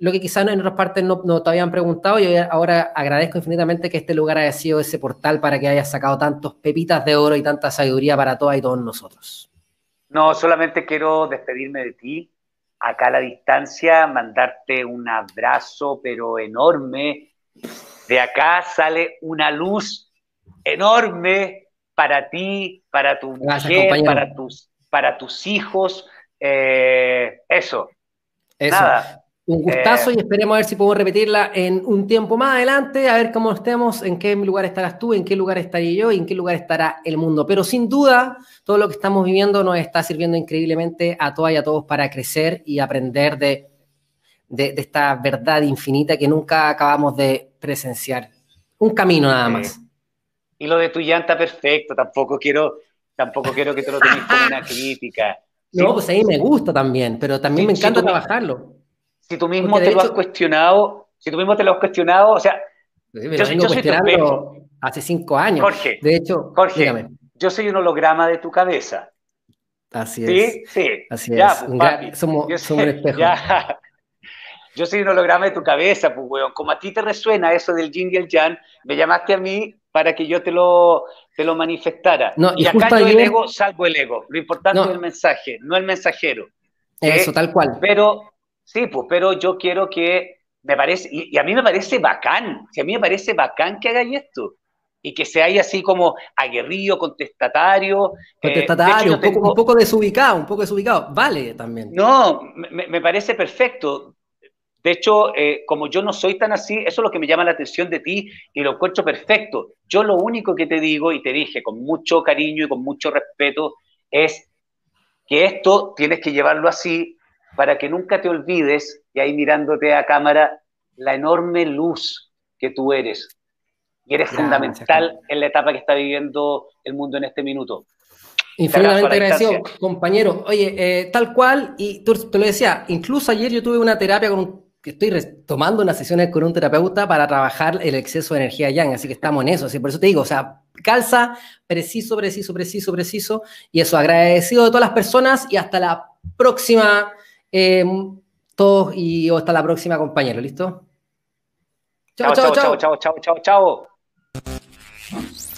lo que quizás en otras partes no, te habían preguntado y ahora agradezco infinitamente que este lugar haya sido ese portal para que hayas sacado tantos pepitas de oro y tanta sabiduría para todas y todos nosotros. No, solamente quiero despedirme de ti, acá a la distancia, mandarte un abrazo pero enorme. De acá sale una luz enorme para ti, para tu mujer, para tus, para tus hijos. Eh, eso. Eso. Nada. Un gustazo y eh. esperemos a ver si podemos repetirla en un tiempo más adelante, a ver cómo estemos, en qué lugar estarás tú, en qué lugar estaré yo y en qué lugar estará el mundo. Pero sin duda, todo lo que estamos viviendo nos está sirviendo increíblemente a todas y a todos para crecer y aprender de, de, esta verdad infinita que nunca acabamos de presenciar. Un camino nada más. Y lo de tu llanta, perfecto. Tampoco quiero, tampoco quiero que te lo tengas como una crítica. No, pues a mí me gusta también, pero también me encanta trabajarlo si tú mismo te lo has cuestionado, si tú mismo te lo has cuestionado, o sea, yo, soy hace cinco años. Jorge, de hecho, Jorge, yo soy un holograma de tu cabeza. Así es. Sí, sí. Así es. Pues, somos, yo un espejo. Yo soy un holograma de tu cabeza, pues, weón. Como a ti te resuena eso del yin y el yang, me llamaste a mí para que yo te lo, te lo manifestara. No, y, acá yo el ego salvo el ego. Lo importante es el mensaje, no el mensajero. Eso, tal cual. Pero Sí, pues, pero yo quiero que me parece, y, a mí me parece bacán, si a mí me parece bacán que hagáis esto, y que seáis así como aguerrido, contestatario. Eh, contestatario, un, poco, desubicado, un poco desubicado, vale también. No, me, parece perfecto. De hecho, eh, como yo no soy tan así, eso es lo que me llama la atención de ti y lo encuentro perfecto. Yo lo único que te digo y te dije con mucho cariño y con mucho respeto es que esto tienes que llevarlo así para que nunca te olvides, y ahí mirándote a cámara, la enorme luz que tú eres. Y eres fundamental en la etapa que está viviendo el mundo en este minuto. Infinitamente agradecido, compañero. Oye, eh, tal cual, y tú te lo decía, incluso ayer yo tuve una terapia con un estoy tomando unas sesiones con un terapeuta para trabajar el exceso de energía yang, así que estamos en eso, así por eso te digo, o sea, calza preciso, preciso, preciso, preciso, y eso, agradecido de todas las personas y hasta la próxima eh, todos y hasta la próxima, compañero. ¿Listo? chao, chao, chao, chao, chao, chao. chao.